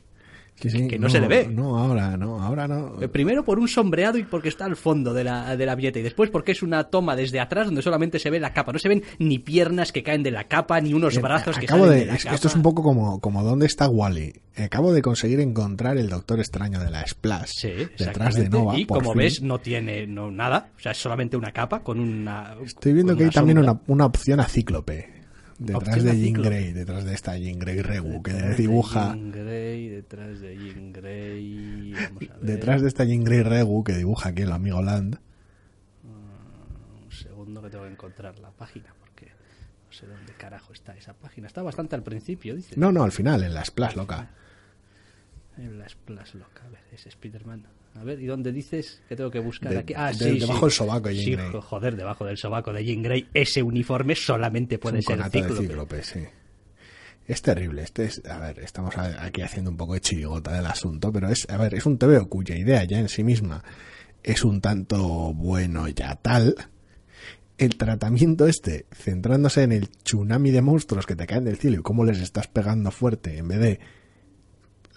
Sí, sí, que no se le ve. No, ahora no, ahora no. Eh, Primero por un sombreado y porque está al fondo de la, de la viñeta. Y después porque es una toma desde atrás donde solamente se ve la capa. No se ven ni piernas que caen de la capa, ni unos Bien, brazos que salen de, de, la es- capa. Esto es un poco como, como ¿Dónde está Wally? Acabo de conseguir encontrar el Doctor Extraño de la Splash. Sí, detrás de. Nova. Y por como fin. ves, no tiene no, nada. O sea, es solamente una capa con una. Estoy viendo que hay también una, una opción a Cíclope. Detrás de Jean. Grey, detrás de esta Jean Grey Regu, que Detrás de dibuja. Jean Grey, detrás de Jean Grey. Vamos a ver. Detrás de esta Jean Grey Regu que dibuja aquí el amigo Land. Un segundo que tengo que encontrar la página porque no sé dónde carajo está esa página. Está bastante al principio, dice. No, no, al final, en la Splash loca. En la Splash Loca, a ver, es Spider-Man. A ver, ¿y dónde dices que tengo que buscar De- aquí? Ah, de- sí, debajo sí. del sobaco de Jean Sí, Grey. jo- joder, debajo del sobaco de Jean Grey. Ese uniforme solamente puede un ser conato de Cíclope. Cíclope, sí. Es terrible. Este es, a ver, estamos aquí haciendo un poco de chirigota del asunto, pero es, a ver, es un TVO cuya idea ya en sí misma es un tanto bueno ya tal. El tratamiento este, centrándose en el tsunami de monstruos que te caen del cielo y cómo les estás pegando fuerte en vez de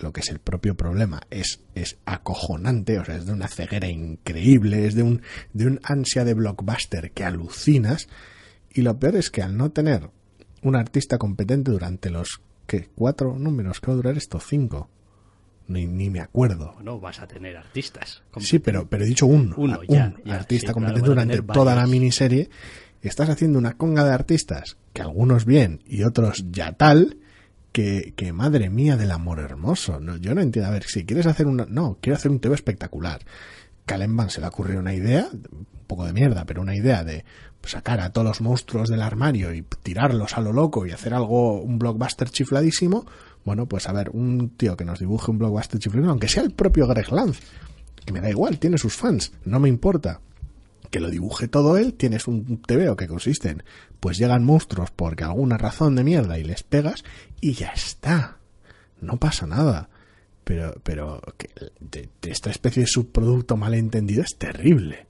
lo que es el propio problema, es, es acojonante, o sea, es de una ceguera increíble, es de un, de un ansia de blockbuster que alucinas. Y lo peor es que al no tener un artista competente durante los ¿qué? cuatro números que va a durar esto, cinco. Ni, ni me acuerdo. Bueno, vas a tener artistas. Sí, pero, pero he dicho un, Uno, un ya, ya, artista sí, competente claro, durante toda la miniserie. Estás haciendo una conga de artistas, que algunos bien y otros ya tal, que, que madre mía del amor hermoso. No, yo no entiendo. A ver, si quieres hacer una. No, quiero hacer un TV espectacular. Calemban se le ocurrió una idea, un poco de mierda, pero una idea de sacar a todos los monstruos del armario y tirarlos a lo loco y hacer algo, un blockbuster chifladísimo. Bueno, pues a ver, un tío que nos dibuje un blockbuster chifladísimo, aunque sea el propio Greg Lanz, que me da igual, tiene sus fans, no me importa. Que lo dibuje todo él, tienes un TVO que consiste en, pues llegan monstruos porque alguna razón de mierda y les pegas y ya está. No pasa nada. Pero, pero que de, de esta especie de subproducto malentendido es terrible.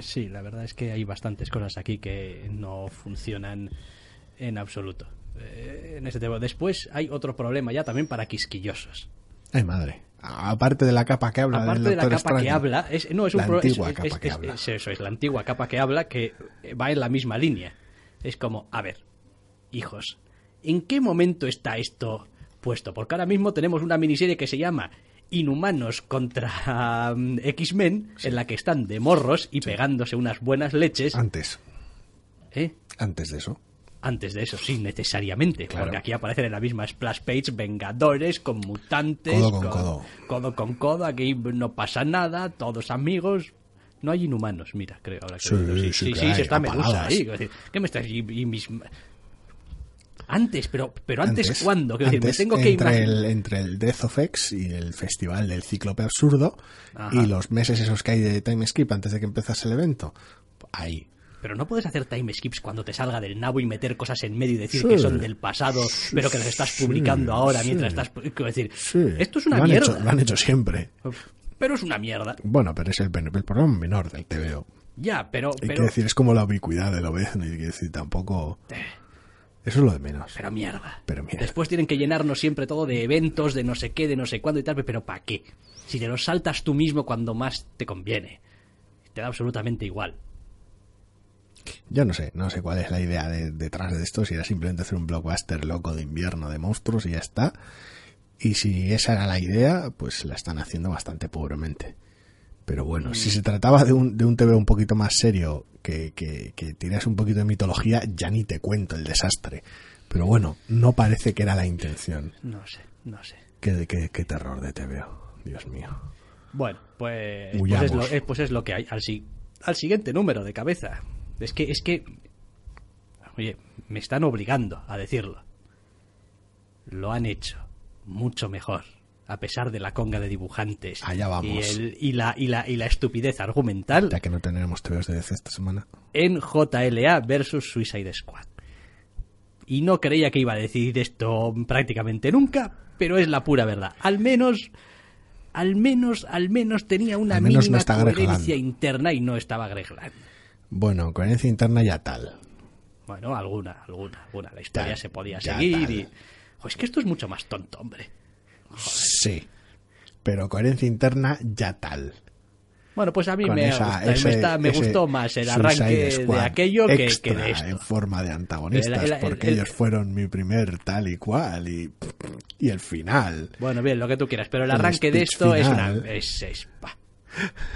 Sí, la verdad es que hay bastantes cosas aquí que no funcionan en absoluto. Eh, en ese tema. Después hay otro problema ya también para quisquillosos. Ay, madre. Aparte de la capa que habla Aparte del de la capa que habla, es, no, es un La pro- es- antigua es- capa es- que es- habla. es eso, es la antigua capa que habla que va en la misma línea. Es como, a ver, hijos, ¿en qué momento está esto puesto? Porque ahora mismo tenemos una miniserie que se llama Inhumanos contra mm, X-Men, en la que están de morros y pegándose unas buenas leches. Antes, ¿eh? antes de eso. Antes de eso, sí, necesariamente. Claro. Porque aquí aparecen en la misma splash page Vengadores con mutantes. Codo con codo. Codo con codo. Aquí no pasa nada, todos amigos. No hay inhumanos, mira, creo. Ahora que Sí, lo sí sí, sí, está Medusa ahí. ¿Qué me estás.? Y, y mis... Antes, pero, pero antes, ¿cuándo? Quiero decir, antes, me tengo que entre imaginar. el, entre el Death of X y el festival del Cíclope Absurdo Ajá. y los meses esos que hay de time skip antes de que empezase el evento, ahí. Pero no puedes hacer time skips cuando te salga del nabo y meter cosas en medio y decir Sí. que son del pasado, pero que las estás sí, publicando ahora mientras estás. Quiero decir, esto es una lo mierda. Hecho, lo han hecho siempre. Pero es una mierda. Bueno, pero es el, el problema menor del TVO. Ya, pero. Hay pero que decir, es como la ubicuidad del obezno, y que decir, tampoco... Eso es lo de menos. Pero mierda. Pero mierda. Después tienen que llenarnos siempre todo de eventos, de no sé qué, de no sé cuándo y tal, pero ¿para qué? Si te los saltas tú mismo cuando más te conviene. Te da absolutamente igual. Yo no sé, no sé cuál es la idea de- detrás de esto, si era simplemente hacer un blockbuster loco de invierno de monstruos y ya está. Y si esa era la idea, pues la están haciendo bastante pobremente. Pero bueno, si se trataba de un, de un TV un poquito más serio, que, que, que tirase un poquito de mitología, ya ni te cuento el desastre. Pero bueno, no parece que era la intención. No sé, no sé. Qué, qué, qué terror de TVO, Dios mío. Bueno, pues, pues, es lo, es- pues es lo que hay. Al, si- al siguiente número de cabeza. Es que, es que. Oye, me están obligando a decirlo. Lo han hecho mucho mejor. A pesar de la conga de dibujantes. Allá vamos. Y, el- y la, y, la, y la estupidez argumental. Ya que no tendremos TVOs de DC esta semana. en JLA versus Suicide Squad. Y no creía que iba a decir esto prácticamente nunca, pero es la pura verdad. Al menos, al menos, al menos tenía una Al menos no mínima coherencia interna y no estaba Greg. Bueno, coherencia interna ya tal. Bueno, alguna, alguna, alguna. La historia se podía seguir y... Es que esto es mucho más tonto, hombre. Sí. Pero coherencia interna ya tal. Bueno, pues a mí me, esa- gusta- me está- gustó más el arranque de aquello que, que de esto. en forma de antagonistas, El- el- el- porque el- ellos fueron mi primer tal y cual y, y el final. Bueno, bien, lo que tú quieras, pero el arranque de esto es una... Es, es, bah,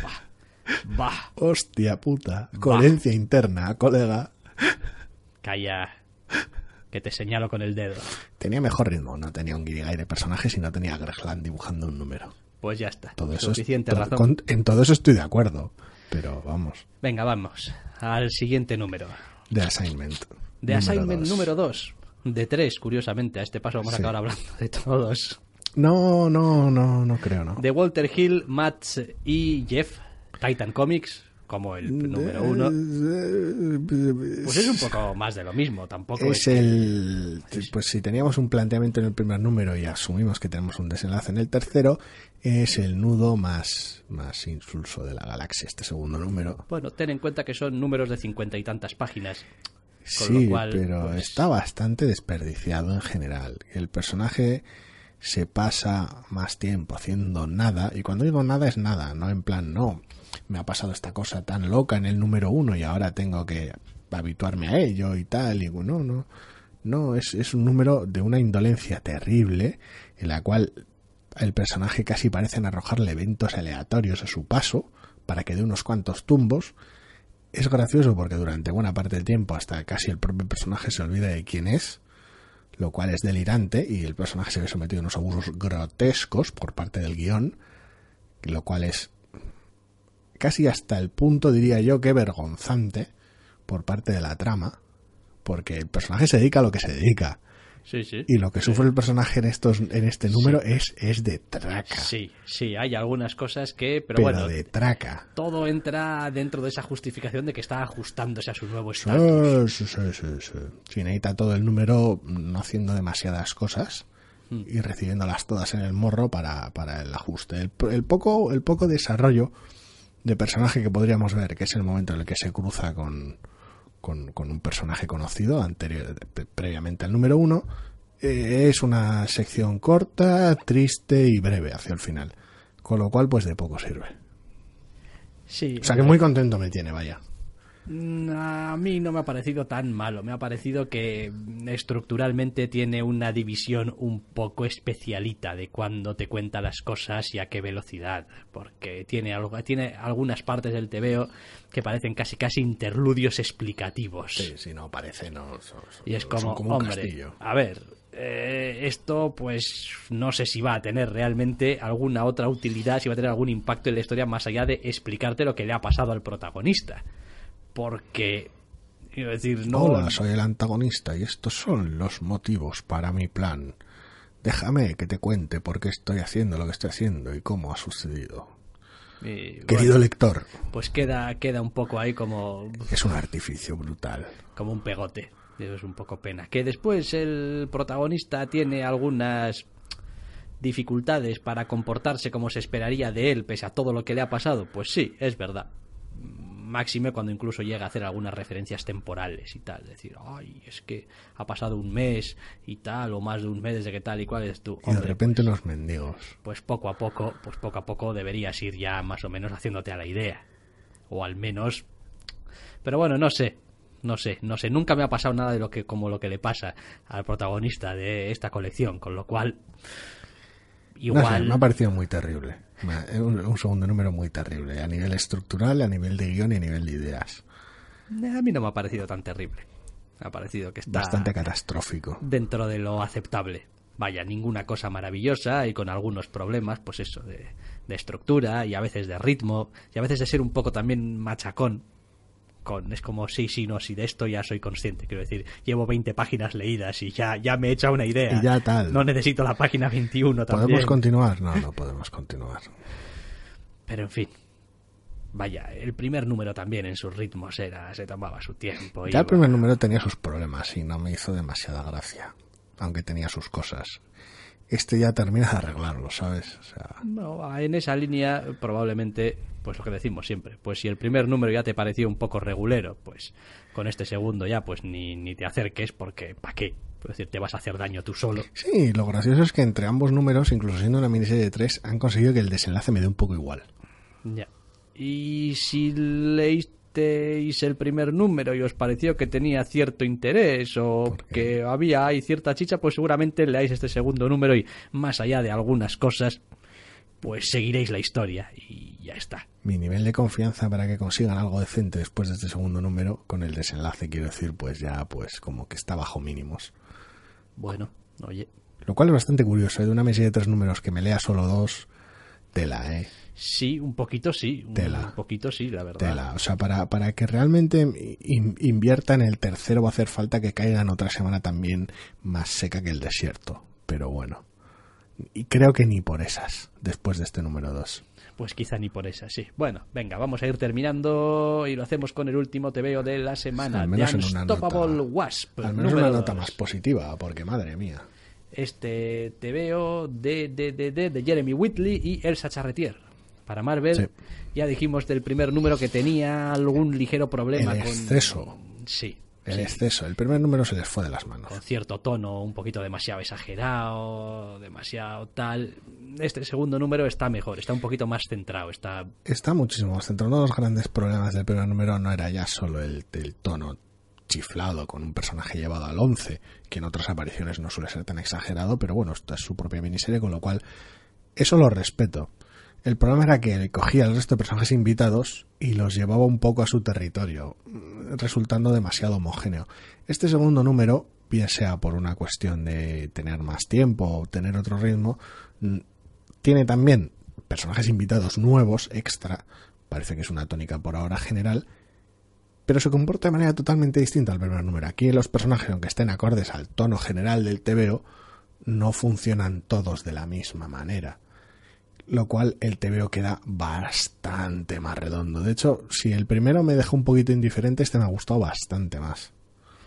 bah, bah. Hostia puta, coherencia interna, colega. Calla, que te señalo con el dedo. Tenía mejor ritmo, no tenía un guirigay de personajes y no tenía a Greg Land dibujando un número. Pues ya está. Todo eso es- Suficiente razón. con- en todo eso estoy de acuerdo, pero vamos, Venga, vamos al siguiente número. de assignment. De Assignment dos. número 2. De 3, curiosamente. A este paso vamos a Sí. acabar hablando de todos. No, no, no, no creo, no. De Walter Hill, Matt y Jeff. Titan Comics, como el número uno. Pues es un poco más de lo mismo, tampoco Es el. Pues si teníamos un planteamiento en el primer número y asumimos que tenemos un desenlace en el tercero, es el nudo más, más insulso de la galaxia, este segundo número. Bueno, ten en cuenta que son números de cincuenta y tantas páginas. Con Sí, lo cual, pero pues- está bastante desperdiciado en general. El personaje se pasa más tiempo haciendo nada, y cuando digo nada es nada, no en plan, no, me ha pasado esta cosa tan loca en el número uno y ahora tengo que habituarme a ello y tal, y no, no, no, es, es un número de una indolencia terrible en la cual el personaje casi parecen arrojarle eventos aleatorios a su paso para que dé unos cuantos tumbos. Es gracioso porque durante buena parte del tiempo hasta casi el propio personaje se olvida de quién es, lo cual es delirante y el personaje se ve sometido a unos abusos grotescos por parte del guion, lo cual es casi hasta el punto, diría yo, que vergonzante por parte de la trama, porque el personaje se dedica a lo que se dedica. sí, sí. Y lo que sufre el personaje en estos en este número es, es de traca. Sí, sí, hay algunas cosas que, pero, pero bueno, de traca. todo entra dentro de esa justificación de que está ajustándose a su nuevo estatus. Sí, sí, sí, sí, necesita todo el número no haciendo demasiadas cosas Hmm. y recibiéndolas todas en el morro para, para el ajuste. El, el poco, el poco desarrollo de personaje que podríamos ver, que es el momento en el que se cruza con, con, con un personaje conocido anterior, pre- previamente al número uno, eh, es una sección corta, triste y breve hacia el final. Con lo cual, pues de poco sirve. Sí, O sea que muy contento me tiene, vaya. Mm, A mí no me ha parecido tan malo. Me ha parecido que mm, estructuralmente tiene una división un poco especialita de cuando te cuenta las cosas y a qué velocidad. Porque tiene, algo, tiene algunas partes del TVO que parecen casi casi interludios explicativos. Sí, sí, no, parece, no. son- Y es como, un hombre, castillo. a ver, eh, esto pues no sé si va a tener realmente alguna otra utilidad, si va a tener algún impacto en la historia más allá de explicarte lo que le ha pasado al protagonista. Porque, quiero decir, no... Hola, soy el antagonista y estos son los motivos para mi plan. Déjame que te cuente por qué estoy haciendo lo que estoy haciendo y cómo ha sucedido. Querido bueno, lector, pues queda, queda un poco ahí como, es un artificio brutal. como un pegote. Eso es un poco pena. Que después el protagonista tiene algunas dificultades para comportarse como se esperaría de él pese a todo lo que le ha pasado, pues sí, es verdad. Máxime cuando incluso llega a hacer algunas referencias temporales y tal. Decir, ay, es que ha pasado un mes y tal, o más de un mes desde que tal y cual es tú. Y de repente los mendigos. pues poco a poco, pues poco a poco deberías ir ya más o menos haciéndote a la idea. O al menos. Pero bueno, no sé. No sé, no sé. Nunca me ha pasado nada de lo que, como lo que le pasa al protagonista de esta colección, con lo cual. No sé, Igual. me ha parecido muy terrible. Un, un segundo número muy terrible. A nivel estructural, a nivel de guion y a nivel de ideas. A mí no me ha parecido tan terrible. Me ha parecido que está Bastante catastrófico. dentro de lo aceptable. Vaya, ninguna cosa maravillosa y con algunos problemas, pues eso, de, de estructura y a veces de ritmo y a veces de ser un poco también machacón. Con, es como, sí, sí, no, sí, de esto ya soy consciente. Quiero decir, llevo 20 páginas leídas y ya, ya me he hecho una idea. Y ya tal. No necesito la página 21 también. ¿Podemos continuar? No, no podemos continuar. Pero en fin. Vaya, el primer número también en sus ritmos era, se tomaba su tiempo. Ya el primer número tenía sus problemas y no me hizo demasiada gracia. Aunque tenía sus cosas. Este ya termina de arreglarlo, ¿sabes? O sea, No, en esa línea probablemente, pues lo que decimos siempre, pues si el primer número ya te pareció un poco regulero, pues con este segundo ya pues ni, ni te acerques porque ¿para qué? Es decir, te vas a hacer daño tú solo. sí, lo gracioso es que entre ambos números, incluso siendo una miniserie de tres, han conseguido que el desenlace me dé un poco igual. Ya. Y si leísteis el primer número y os pareció que tenía cierto interés o que había ahí cierta chicha, pues seguramente leáis este segundo número y más allá de algunas cosas, pues seguiréis la historia y ya está. Mi nivel de confianza para que consigan algo decente después de este segundo número, con el desenlace, quiero decir, pues ya, pues como que está bajo mínimos. Bueno, oye, Lo cual es bastante curioso, ¿eh? de una miniserie de tres números que me lea solo dos, tela, ¿eh? Sí, un poquito sí. Un Tela. poquito sí, la verdad. Tela. O sea, para, para que realmente in- invierta en el tercero va a hacer falta que caiga en otra semana también más seca que el desierto. Pero bueno. Y creo que ni por esas, después de este número 2. Pues quizá ni por esa, sí. Bueno, venga, vamos a ir terminando y lo hacemos con el último TVO de la semana. al menos en una Unstoppable nota, Wasp. al menos una nota dos. más positiva, porque madre mía. Este TVO de, de, de, de, de Jeremy Whitley y Elsa Charretier. Para Marvel, Sí. ya dijimos del primer número que tenía algún ligero problema El con... exceso. Sí. El sí. exceso. El primer número se les fue de las manos. con cierto tono un poquito demasiado exagerado, demasiado tal. Este segundo número está mejor, está un poquito más centrado, está Está muchísimo más centrado. Uno de los grandes problemas del primer número no era ya solo el, el tono chiflado con un personaje llevado al 11, que en otras apariciones no suele ser tan exagerado, pero bueno, esta es su propia miniserie, con lo cual eso lo respeto. El problema era que cogía al resto de personajes invitados y los llevaba un poco a su territorio, resultando demasiado homogéneo. Este segundo número, bien sea por una cuestión de tener más tiempo o tener otro ritmo, tiene también personajes invitados nuevos, extra, parece que es una tónica por ahora general, pero se comporta de manera totalmente distinta al primer número. Aquí los personajes, aunque estén acordes al tono general del TVO, no funcionan todos de la misma manera. Lo cual el TVO queda bastante más redondo. De hecho, si el primero me dejó un poquito indiferente, este me ha gustado bastante más.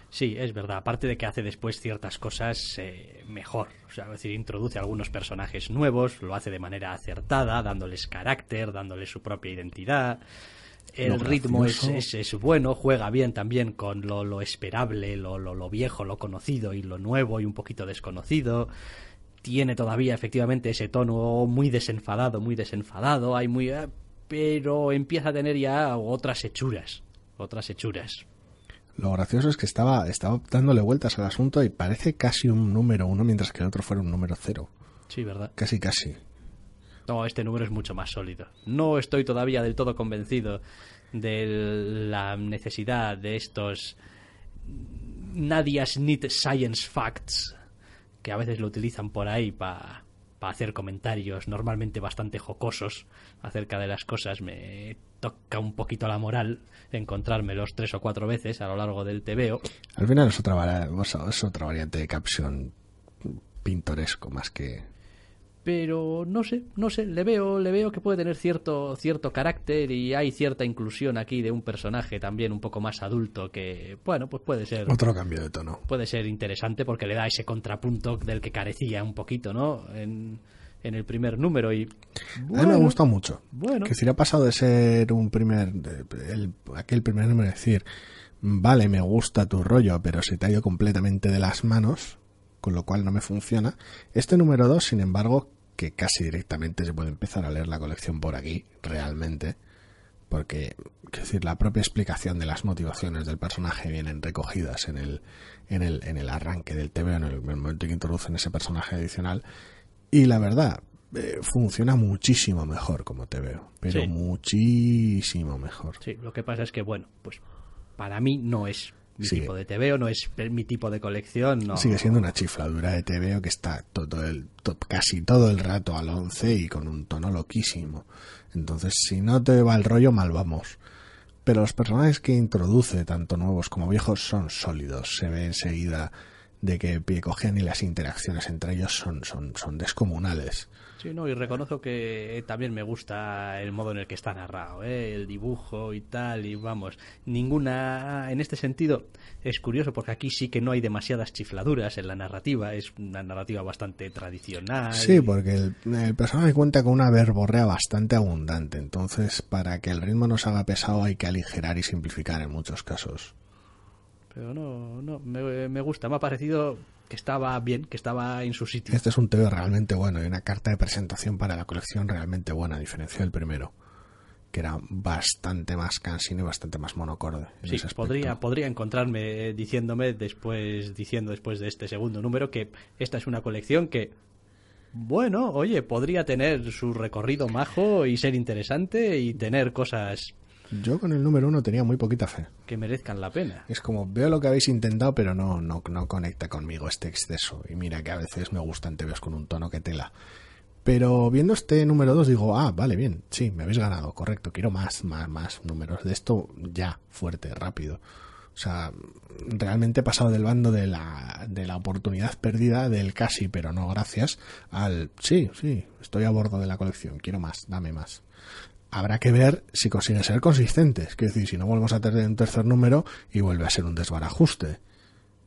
Sí, es verdad. Aparte de que hace después ciertas cosas eh, mejor. O sea, es decir, introduce algunos personajes nuevos, lo hace de manera acertada, dándoles carácter, dándoles su propia identidad. El ritmo es, es, bueno, juega bien también con lo, lo esperable, lo, lo, lo, viejo, lo conocido y lo nuevo y un poquito desconocido. Tiene todavía efectivamente ese tono muy desenfadado, muy desenfadado, hay muy... Eh, pero empieza a tener ya otras hechuras, otras hechuras. Lo gracioso es que estaba, estaba dándole vueltas al asunto y parece casi un número uno mientras que el otro fuera un número cero. Sí, ¿verdad? Casi, casi. No, este número es mucho más sólido. No estoy todavía del todo convencido de la necesidad de estos Nadia's Need Science Facts que a veces lo utilizan por ahí para hacer comentarios normalmente bastante jocosos acerca de las cosas. Me toca un poquito la moral encontrármelos tres o cuatro veces a lo largo del TVO. Al final es otra, es otra variante de caption pintoresco más que pero no sé, no sé, le veo, le veo que puede tener cierto, cierto carácter y hay cierta inclusión aquí de un personaje también un poco más adulto que, bueno, pues puede ser otro cambio de tono. Puede ser interesante porque le da ese contrapunto del que carecía un poquito, ¿no? En, en el primer número y a mí me gusta mucho. Bueno, que si le ha pasado de ser un primer, el, aquel primer número decir, vale, me gusta tu rollo, pero se te ha ido completamente de las manos con lo cual no me funciona. Este número 2, sin embargo, que casi directamente se puede empezar a leer la colección por aquí, realmente, porque, es decir, la propia explicación de las motivaciones del personaje vienen recogidas en el, en el, en el arranque del TV, en el, momento en que introducen ese personaje adicional, y la verdad, eh, funciona muchísimo mejor como te veo, pero muchísimo mejor. Sí, lo que pasa es que, bueno, pues para mí no es mi tipo de TVO, no es mi tipo de colección. No. Sigue siendo una chifladura de TVO que está todo el, casi todo el rato al 11 y con un tono loquísimo. Entonces, si no te va el rollo, mal vamos. Pero los personajes que introduce, tanto nuevos como viejos, son sólidos. Se ve enseguida de que pie cogen y las interacciones entre ellos son, son, son descomunales. Sí, no, y reconozco que también me gusta el modo en el que está narrado, ¿eh? el dibujo y tal, y vamos, ninguna, en este sentido, es curioso porque aquí sí que no hay demasiadas chifladuras en la narrativa, es una narrativa bastante tradicional. Sí, porque el, el personaje cuenta con una verborrea bastante abundante, entonces para que el ritmo no se haga pesado hay que aligerar y simplificar en muchos casos. Pero no, no, me, me gusta, me ha parecido que estaba bien, que estaba en su sitio. Este es un TV realmente bueno y una carta de presentación para la colección realmente buena, a diferencia del primero, que era bastante más cansino y bastante más monocorde. Sí, podría, podría encontrarme diciéndome después, diciendo después de este segundo número que esta es una colección que bueno, oye, podría tener su recorrido majo y ser interesante y tener cosas yo con el número uno tenía muy poquita fe. Que merezcan la pena. Es como, veo lo que habéis intentado, pero no, no, no conecta conmigo este exceso. Y mira que a veces me gustan TVs con un tono que tela. Pero viendo este número dos digo, ah, vale, bien, sí, me habéis ganado, correcto, quiero más, más, más números de esto ya, fuerte, rápido. O sea, realmente he pasado del bando de la, de la oportunidad perdida, del casi, pero no gracias, al sí, sí, estoy a bordo de la colección, quiero más, dame más habrá que ver si consiguen ser consistentes. Quiero decir, si no volvemos a tener un tercer número y vuelve a ser un desbarajuste.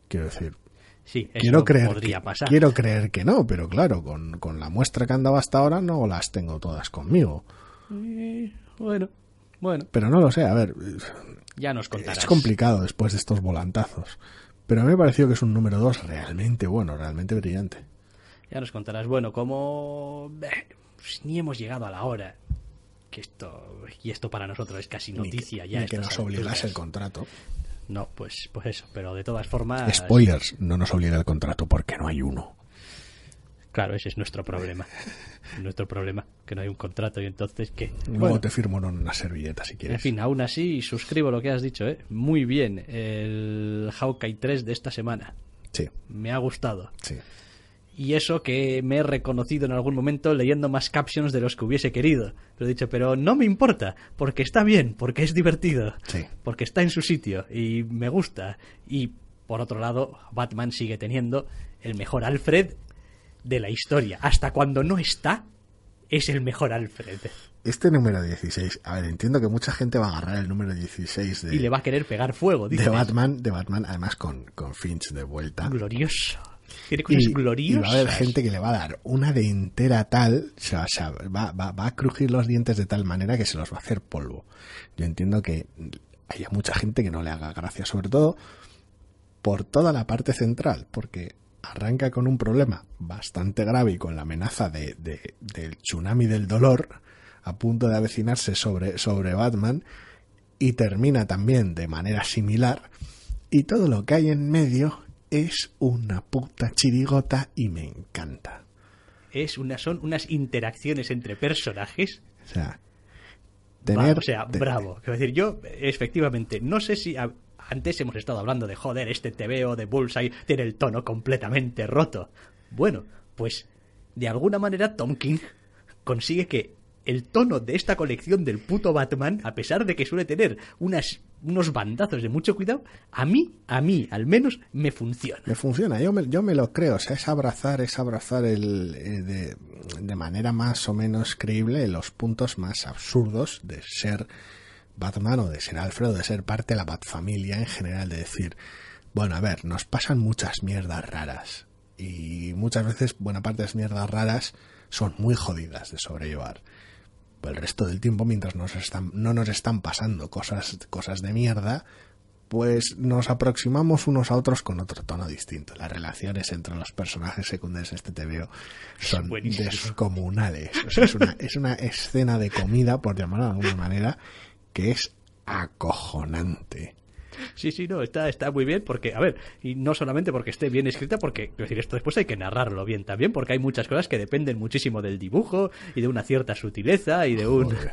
Quiero decir, sí, quiero creer podría que, pasar. Quiero creer que no, pero claro, con, con la muestra que han dado hasta ahora no las tengo todas conmigo. bueno, bueno. Pero no lo sé, a ver. Ya nos contarás. Es complicado después de estos volantazos. Pero a mí me pareció que es un número 2 realmente bueno, realmente brillante. Ya nos contarás. Bueno, como pues ni hemos llegado a la hora que esto y esto para nosotros es casi noticia ya ni que nos obligase el contrato. No pues pues eso pero de todas formas spoilers no nos obliga el contrato porque no hay uno. Claro ese es nuestro problema. Nuestro problema que no hay un contrato y entonces qué luego te firmo en una servilleta si quieres. En fin aún así suscribo lo que has dicho ¿eh? muy bien el Hawkeye 3 de esta semana. Sí. Me ha gustado. Sí Y eso que me he reconocido en algún momento leyendo más captions de los que hubiese querido. Pero he dicho, pero no me importa, porque está bien, porque es divertido, Sí. porque está en su sitio y me gusta. Y por otro lado, Batman sigue teniendo el mejor Alfred de la historia. Hasta cuando no está, es el mejor Alfred. Este número 16, a ver, entiendo que mucha gente va a agarrar el número 16 de, Y le va a querer pegar fuego, de dices. Batman, de Batman, además con, con Finch de vuelta. Glorioso. Tiene cosas Y, y gloriosas. va a haber gente que le va a dar una de entera tal, o sea, o sea, va, va- va a crujir los dientes de tal manera que se los va a hacer polvo. Yo entiendo que haya mucha gente que no le haga gracia, sobre todo por toda la parte central, porque arranca con un problema bastante grave y con la amenaza de, de- del tsunami del dolor a punto de avecinarse sobre, sobre Batman y termina también de manera similar y todo lo que hay en medio es una puta chirigota y me encanta. Es una, son unas interacciones entre personajes. O sea, Va- tener... o sea, bravo. Quiero decir, yo, efectivamente, no sé si. a- antes hemos estado hablando de joder, este TVO de Bullseye tiene el tono completamente roto. Bueno, pues de alguna manera Tom King consigue que el tono de esta colección del puto Batman, a pesar de que suele tener unas, unos bandazos de mucho cuidado, a mí, a mí al menos, me funciona. Me funciona, yo me, yo me lo creo, o sea, es abrazar, es abrazar el, eh, de, de manera más o menos creíble los puntos más absurdos de ser Batman o de ser Alfred o de ser parte de la Batfamilia en general, de decir, bueno, a ver, nos pasan muchas mierdas raras y muchas veces buena parte de las mierdas raras son muy jodidas de sobrellevar. El resto del tiempo, mientras nos están, no nos están pasando cosas, cosas de mierda, pues nos aproximamos unos a otros con otro tono distinto. Las relaciones entre los personajes secundarios de este TVO son buenísimo. descomunales. O sea, es, una, es una escena de comida, por llamarlo de alguna manera, que es acojonante. Sí, sí, no, está, está muy bien porque, a ver, y no solamente porque esté bien escrita, porque, decir, esto después hay que narrarlo bien también, porque hay muchas cosas que dependen muchísimo del dibujo y de una cierta sutileza y de un... Joder.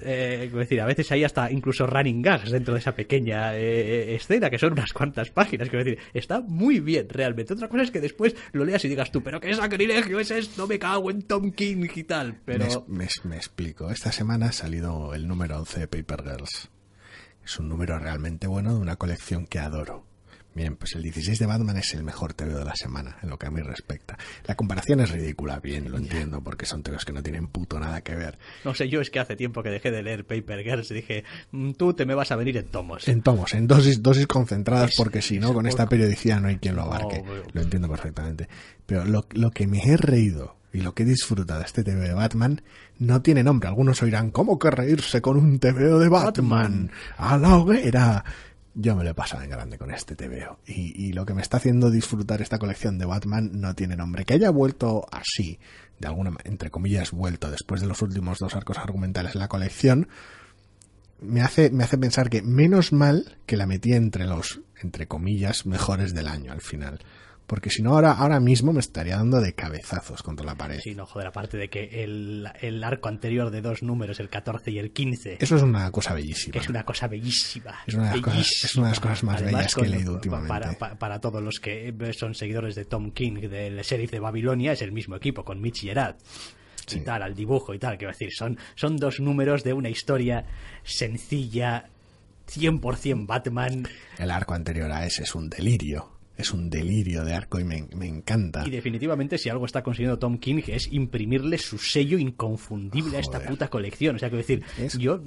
Eh, decir, a veces hay hasta incluso running gags dentro de esa pequeña eh, escena, que son unas cuantas páginas, quiero decir, está muy bien realmente. Otra cosa es que después lo leas y digas tú, pero qué sacrilegio es esto, me cago en Tom King y tal, pero... Me, me- me explico. Esta semana ha salido el número 11 de Paper Girls. Es un número realmente bueno de una colección que adoro. Bien, pues el 16 de Batman es el mejor TVO de la semana, en lo que a mí respecta. La comparación es ridícula, bien, lo entiendo, porque son TVOs que no tienen puto nada que ver. No sé, yo es que hace tiempo que dejé de leer Paper Girls y dije, "Mm, tú te me vas a venir en tomos. En tomos, en dosis, dosis concentradas, Es- porque si no, con esta periodicidad no hay quien lo abarque. No, Lo entiendo perfectamente. Pero lo, lo que me he reído y lo que he disfrutado de este TVO de Batman no tiene nombre. Algunos oirán, ¿cómo que reírse con un TVO de Batman? A la hoguera. Yo me lo he pasado en grande con este TVO. Y, y lo que me está haciendo disfrutar esta colección de Batman no tiene nombre. Que haya vuelto así, de alguna entre comillas, vuelto después de los últimos dos arcos argumentales en la colección, me hace, me hace pensar que menos mal que la metí entre los, entre comillas, mejores del año al final. Porque si no, ahora, ahora mismo me estaría dando de cabezazos contra la pared. Sí, no, joder, aparte de que el, el arco anterior de dos números, el 14 y el 15, Eso es una cosa bellísima. es una cosa bellísima. Es una de las cosas- es una de las cosas más Además, bellas que he leído últimamente. Para, para, para todos los que son seguidores de Tom King, del sheriff de Babilonia, es el mismo equipo, con Mitch Gerard. Sí. Y tal, al dibujo y tal, quiero decir, son, son dos números de una historia sencilla, 100% Batman, El arco anterior a ese es un delirio. Es un delirio de arco y me, me encanta. Y definitivamente si algo está consiguiendo Tom King es imprimirle su sello inconfundible a esta puta colección. O sea, quiero decir, Es- yo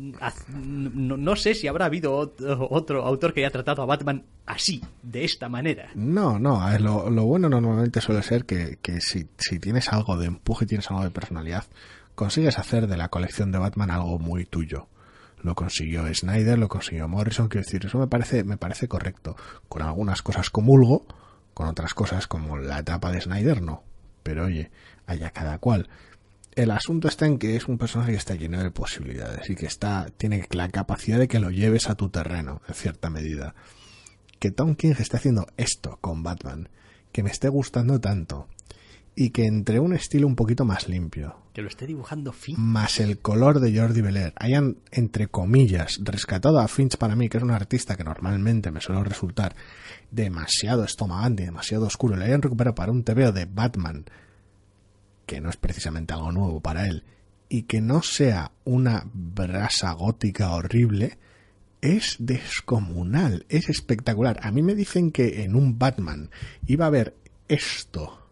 no, no sé si habrá habido otro, otro autor que haya tratado a Batman así, de esta manera. No, no, a ver, lo, lo bueno normalmente suele ser que, que si, si tienes algo de empuje, tienes algo de personalidad, consigues hacer de la colección de Batman algo muy tuyo. Lo consiguió Snyder, lo consiguió Morrison, quiero decir, eso me parece, me parece correcto. Con algunas cosas comulgo, con otras cosas como la etapa de Snyder no. Pero oye, haya cada cual. El asunto está en que es un personaje que está lleno de posibilidades y que está, tiene la capacidad de que lo lleves a tu terreno, en cierta medida que Tom King esté haciendo esto con Batman, que me esté gustando tanto y que entre un estilo un poquito más limpio, Que lo esté dibujando Finch. más el color de Jordi Belair, hayan, entre comillas, rescatado a Finch para mí, que es un artista que normalmente me suele resultar demasiado estomagante, demasiado oscuro, le hayan recuperado para un TVO de Batman, que no es precisamente algo nuevo para él, y que no sea una brasa gótica horrible, es descomunal, es espectacular. A mí me dicen que en un Batman iba a haber esto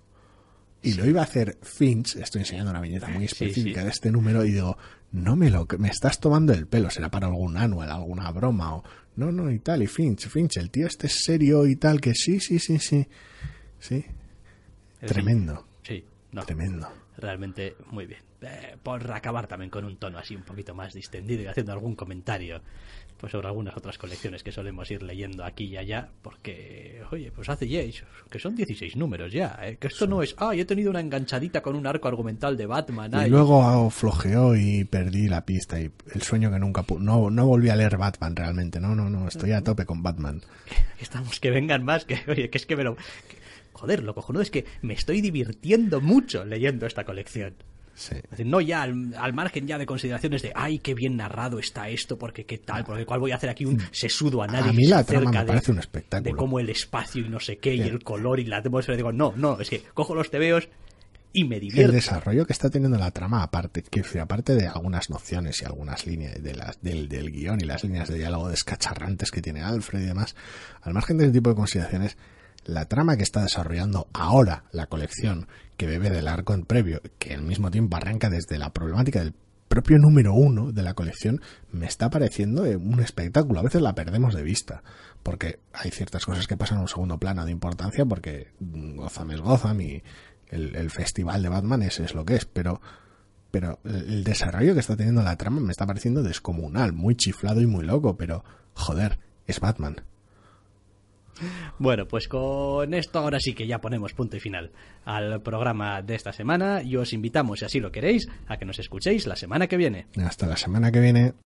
y lo iba a hacer Finch, estoy enseñando una viñeta muy específica sí. de este número y digo, no me lo, me estás tomando el pelo, será para algún anual, alguna broma o no, no y tal, y Finch, Finch, el tío este es serio y tal, que sí, sí, sí, sí, sí, En tremendo, Sí, no. tremendo. Realmente muy bien. Eh, por acabar también con un tono así un poquito más distendido y haciendo algún comentario pues sobre algunas otras colecciones que solemos ir leyendo aquí y allá, porque, oye, pues hace ya, que son 16 números ya, ¿eh? que esto no es, ah, yo he tenido una enganchadita con un arco argumental de Batman, Y ay, luego flojeó y perdí la pista y el sueño que nunca pu- no no volví a leer Batman realmente, no, no, no, estoy a tope con Batman. estamos que vengan más, que, oye, que es que me lo... que- joder, lo cojonudo es que me estoy divirtiendo mucho leyendo esta colección. Sí. Es decir, no ya al, al margen ya de consideraciones de ay qué bien narrado está esto porque qué tal porque cuál voy a hacer aquí un sesudo análisis A mí la trama de, un espectáculo. de cómo el espacio y no sé qué y el color y la atmósfera digo no no es que cojo los tebeos y me El divierto desarrollo que está teniendo la trama, aparte, que aparte de algunas nociones y algunas líneas de las, del, del guion y las líneas de diálogo descacharrantes que tiene Alfred y demás, al margen de ese tipo de consideraciones, la trama que está desarrollando ahora la colección, que bebe del arco en previo, que al mismo tiempo arranca desde la problemática del propio número uno de la colección, me está pareciendo eh, un espectáculo. A veces la perdemos de vista, porque hay ciertas cosas que pasan a un segundo plano de importancia, porque mm, Gotham es Gotham y el, festival de Batman es, es lo que es, pero pero el desarrollo que está teniendo la trama me está pareciendo descomunal, muy chiflado y muy loco, pero joder, es Batman. Bueno pues con esto ahora sí que ya ponemos punto y final al programa de esta semana y os invitamos si así lo queréis a que nos escuchéis la semana que viene Hasta la semana que viene.